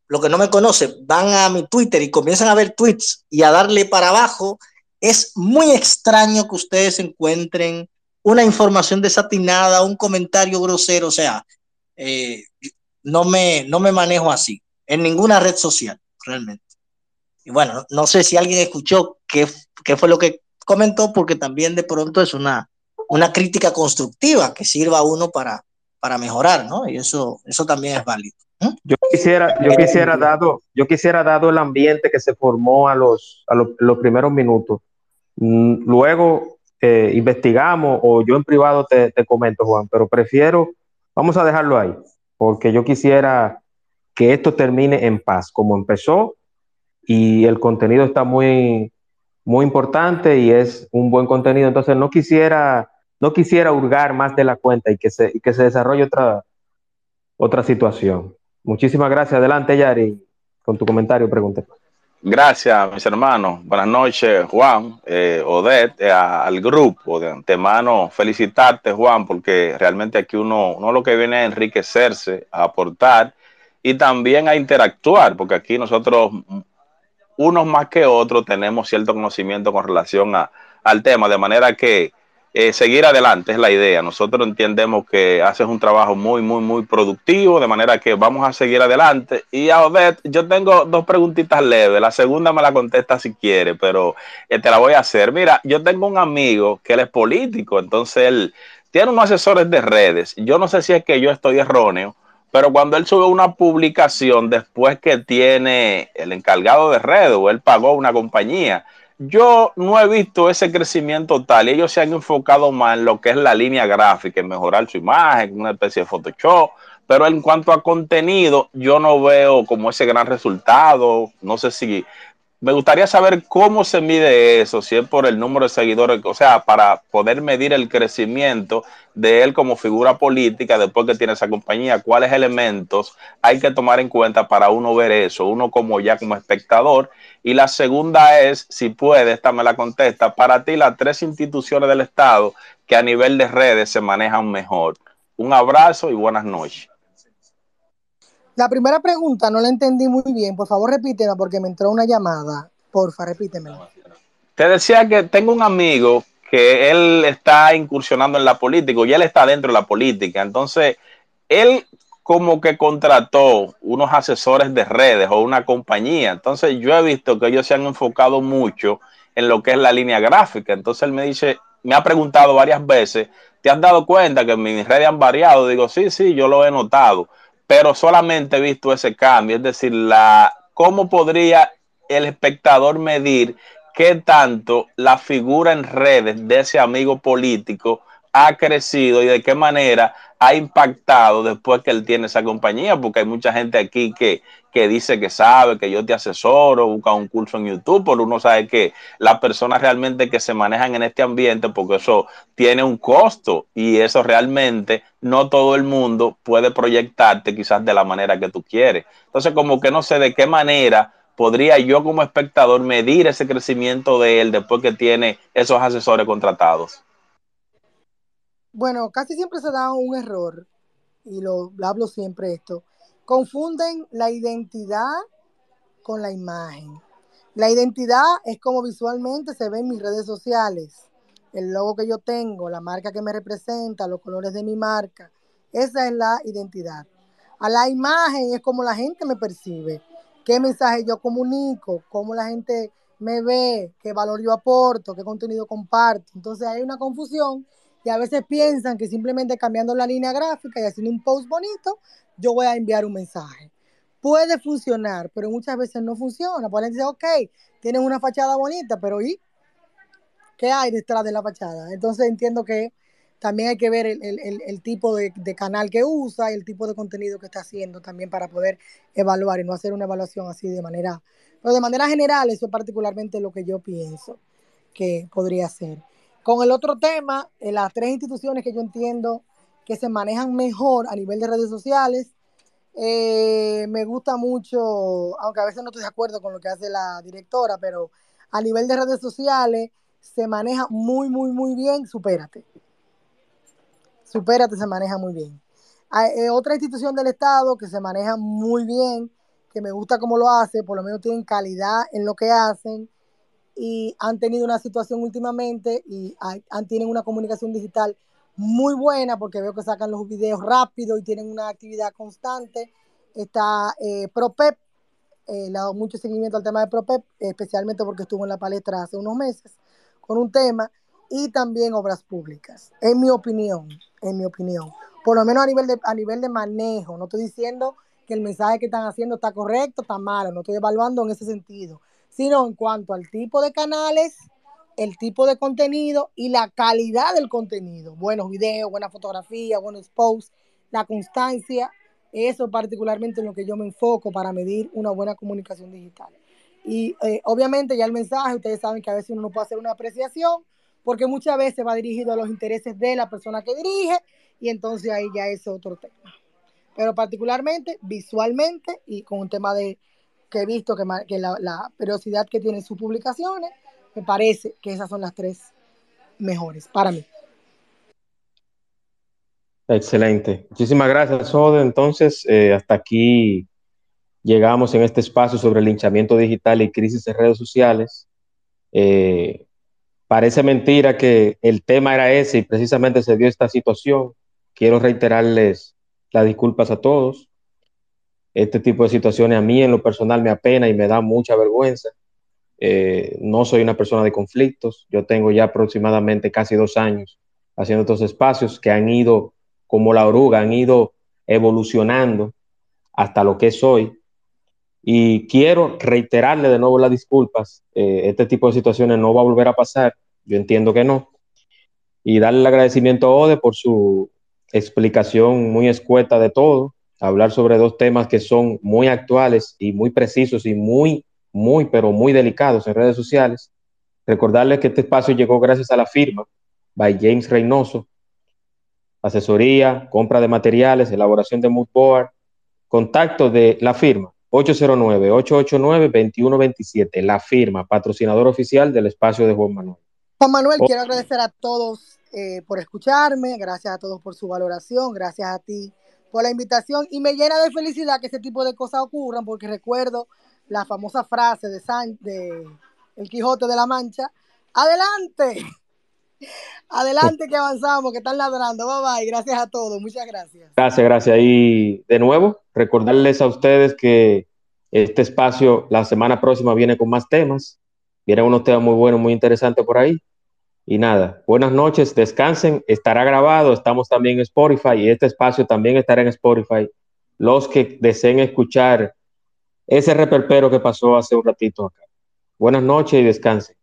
lo que no me conocen, van a mi Twitter y comienzan a ver tweets y a darle para abajo, es muy extraño que ustedes encuentren una información desatinada, un comentario grosero. O sea, eh, no, me, no me manejo así en ninguna red social, realmente. Y bueno, no sé si alguien escuchó qué, qué fue lo que comentó, porque también de pronto es una, una crítica constructiva que sirva a uno para, para mejorar, ¿no? Y eso, eso también es válido. Yo quisiera, yo quisiera dado, yo quisiera dado el ambiente que se formó a los, a los primeros minutos. Mm, Luego eh, investigamos o yo en privado te, te comento, Juan, pero prefiero, vamos a dejarlo ahí, porque yo quisiera que esto termine en paz, como empezó, y el contenido está muy, muy importante y es un buen contenido. Entonces no quisiera, no quisiera hurgar más de la cuenta y que se, y que se desarrolle otra, otra situación. Muchísimas gracias. Adelante, Yari, con tu comentario, pregunta. Gracias, mis hermanos. Buenas noches, Juan, eh, Odette, eh, al grupo. De antemano, felicitarte, Juan, porque realmente aquí uno, uno lo que viene a enriquecerse, aportar y también a interactuar, porque aquí nosotros unos más que otros tenemos cierto conocimiento con relación a, al tema, de manera que eh, seguir adelante es la idea. Nosotros entendemos que haces un trabajo muy, muy, muy productivo, de manera que vamos a seguir adelante. Y a Odette, yo tengo dos preguntitas leves. La segunda me la contesta si quiere, pero eh, te la voy a hacer. Mira, yo tengo un amigo que él es político, entonces él tiene unos asesores de redes. Yo no sé si es que yo estoy erróneo, pero cuando él sube una publicación después que tiene el encargado de red o él pagó una compañía, yo no he visto ese crecimiento tal ellos se han enfocado más en lo que es la línea gráfica, en mejorar su imagen, una especie de Photoshop, pero en cuanto a contenido, yo no veo como ese gran resultado. No sé si me gustaría saber cómo se mide eso, si es por el número de seguidores, o sea, para poder medir el crecimiento de él como figura política después que tiene esa compañía, cuáles elementos hay que tomar en cuenta para uno ver eso, uno como ya como espectador. Y la segunda es, si puede, esta me la contesta, para ti las tres instituciones del Estado que a nivel de redes se manejan mejor. Un abrazo y buenas noches. La primera pregunta no la entendí muy bien. Por favor, repítela porque me entró una llamada. Porfa, repítemela. Te decía que tengo un amigo que él está incursionando en la política y él está dentro de la política. Entonces, él como que contrató unos asesores de redes o una compañía. Entonces, yo he visto que ellos se han enfocado mucho en lo que es la línea gráfica. Entonces, él me dice, me ha preguntado varias veces, ¿te has dado cuenta que mis redes han variado? Digo, sí, sí, yo lo he notado pero solamente he visto ese cambio, es decir, la, cómo podría el espectador medir qué tanto la figura en redes de ese amigo político ha crecido y de qué manera ha impactado después que él tiene esa compañía, porque hay mucha gente aquí que, que dice que sabe, que yo te asesoro, busca un curso en YouTube, pero uno sabe que las personas realmente que se manejan en este ambiente, porque eso tiene un costo y eso realmente no todo el mundo puede proyectarte quizás de la manera que tú quieres. Entonces, como que no sé de qué manera podría yo como espectador medir ese crecimiento de él después que tiene esos asesores contratados. Bueno, casi siempre se da un error, y lo, lo hablo siempre esto. Confunden la identidad con la imagen. La identidad es como visualmente se ve en mis redes sociales. El logo que yo tengo, la marca que me representa, los colores de mi marca. Esa es la identidad. A la imagen es como la gente me percibe, qué mensaje yo comunico, cómo la gente me ve, qué valor yo aporto, qué contenido comparto. Entonces hay una confusión y a veces piensan que simplemente cambiando la línea gráfica y haciendo un post bonito, yo voy a enviar un mensaje. Puede funcionar, pero muchas veces no funciona. Pueden decir, ok, tienes una fachada bonita, pero ¿y qué hay detrás de la fachada? Entonces entiendo que también hay que ver el, el, el tipo de, de, canal que usa el tipo de contenido que está haciendo también para poder evaluar y no hacer una evaluación así de manera Pero de manera general, eso es particularmente lo que yo pienso que podría ser. Con el otro tema, eh, las tres instituciones que yo entiendo que se manejan mejor a nivel de redes sociales, eh, me gusta mucho, aunque a veces no estoy de acuerdo con lo que hace la directora, pero a nivel de redes sociales se maneja muy, muy, muy bien, supérate. Supérate se maneja muy bien. Hay, eh, otra institución del Estado que se maneja muy bien, que me gusta cómo lo hace, por lo menos tienen calidad en lo que hacen y han tenido una situación últimamente y han, tienen una comunicación digital muy buena porque veo que sacan los videos rápido y tienen una actividad constante. Está eh, ProPep, eh, le he dado mucho seguimiento al tema de ProPep, especialmente porque estuvo en la palestra hace unos meses con un tema, y también obras públicas, en mi opinión, en mi opinión. Por lo menos a nivel de, a nivel de manejo, no estoy diciendo que el mensaje que están haciendo está correcto, está malo, no estoy evaluando en ese sentido, sino en cuanto al tipo de canales, el tipo de contenido y la calidad del contenido. Buenos videos, buena fotografía, buenos posts, la constancia, eso particularmente en lo que yo me enfoco para medir una buena comunicación digital. Y eh, obviamente ya el mensaje, ustedes saben que a veces uno no puede hacer una apreciación porque muchas veces va dirigido a los intereses de la persona que dirige y entonces ahí ya es otro tema. Pero particularmente visualmente y con un tema de que he visto que, la, la periodicidad que tienen sus publicaciones, me parece que esas son las tres mejores para mí. Excelente. Muchísimas gracias, Ode. Entonces, eh, hasta aquí llegamos en este espacio sobre linchamiento digital y crisis en redes sociales. Eh, parece mentira que el tema era ese y precisamente se dio esta situación. Quiero reiterarles las disculpas a todos. Este tipo de situaciones a mí en lo personal me apena y me da mucha vergüenza. Eh, no soy una persona de conflictos. Yo tengo ya aproximadamente casi dos años haciendo estos espacios que han ido como la oruga, han ido evolucionando hasta lo que es hoy. Y quiero reiterarle de nuevo las disculpas. Eh, este tipo de situaciones no va a volver a pasar. Yo entiendo que no. Y darle el agradecimiento a Ode por su explicación muy escueta de todo. Hablar sobre dos temas que son muy actuales y muy precisos y muy, muy, pero muy delicados en redes sociales. Recordarles que este espacio llegó gracias a la firma by James Reynoso, asesoría, compra de materiales, elaboración de mood board, contacto de la firma 809-889-2127, la firma, patrocinador oficial del espacio de Juan Manuel. Juan Manuel, Oh. quiero agradecer a todos eh, por escucharme, gracias a todos por su valoración, gracias a ti por la invitación y me llena de felicidad que ese tipo de cosas ocurran porque recuerdo la famosa frase de, San, de El Quijote de la Mancha, adelante, adelante que avanzamos, que están ladrando, bye bye, gracias a todos, muchas gracias. Gracias, gracias. Y de nuevo, recordarles a ustedes que este espacio la semana próxima viene con más temas. Vienen unos temas muy buenos, muy interesantes por ahí. Y nada, buenas noches, descansen, estará grabado, estamos también en Spotify y este espacio también estará en Spotify. Los que deseen escuchar ese reperpero que pasó hace un ratito acá. Buenas noches y descansen.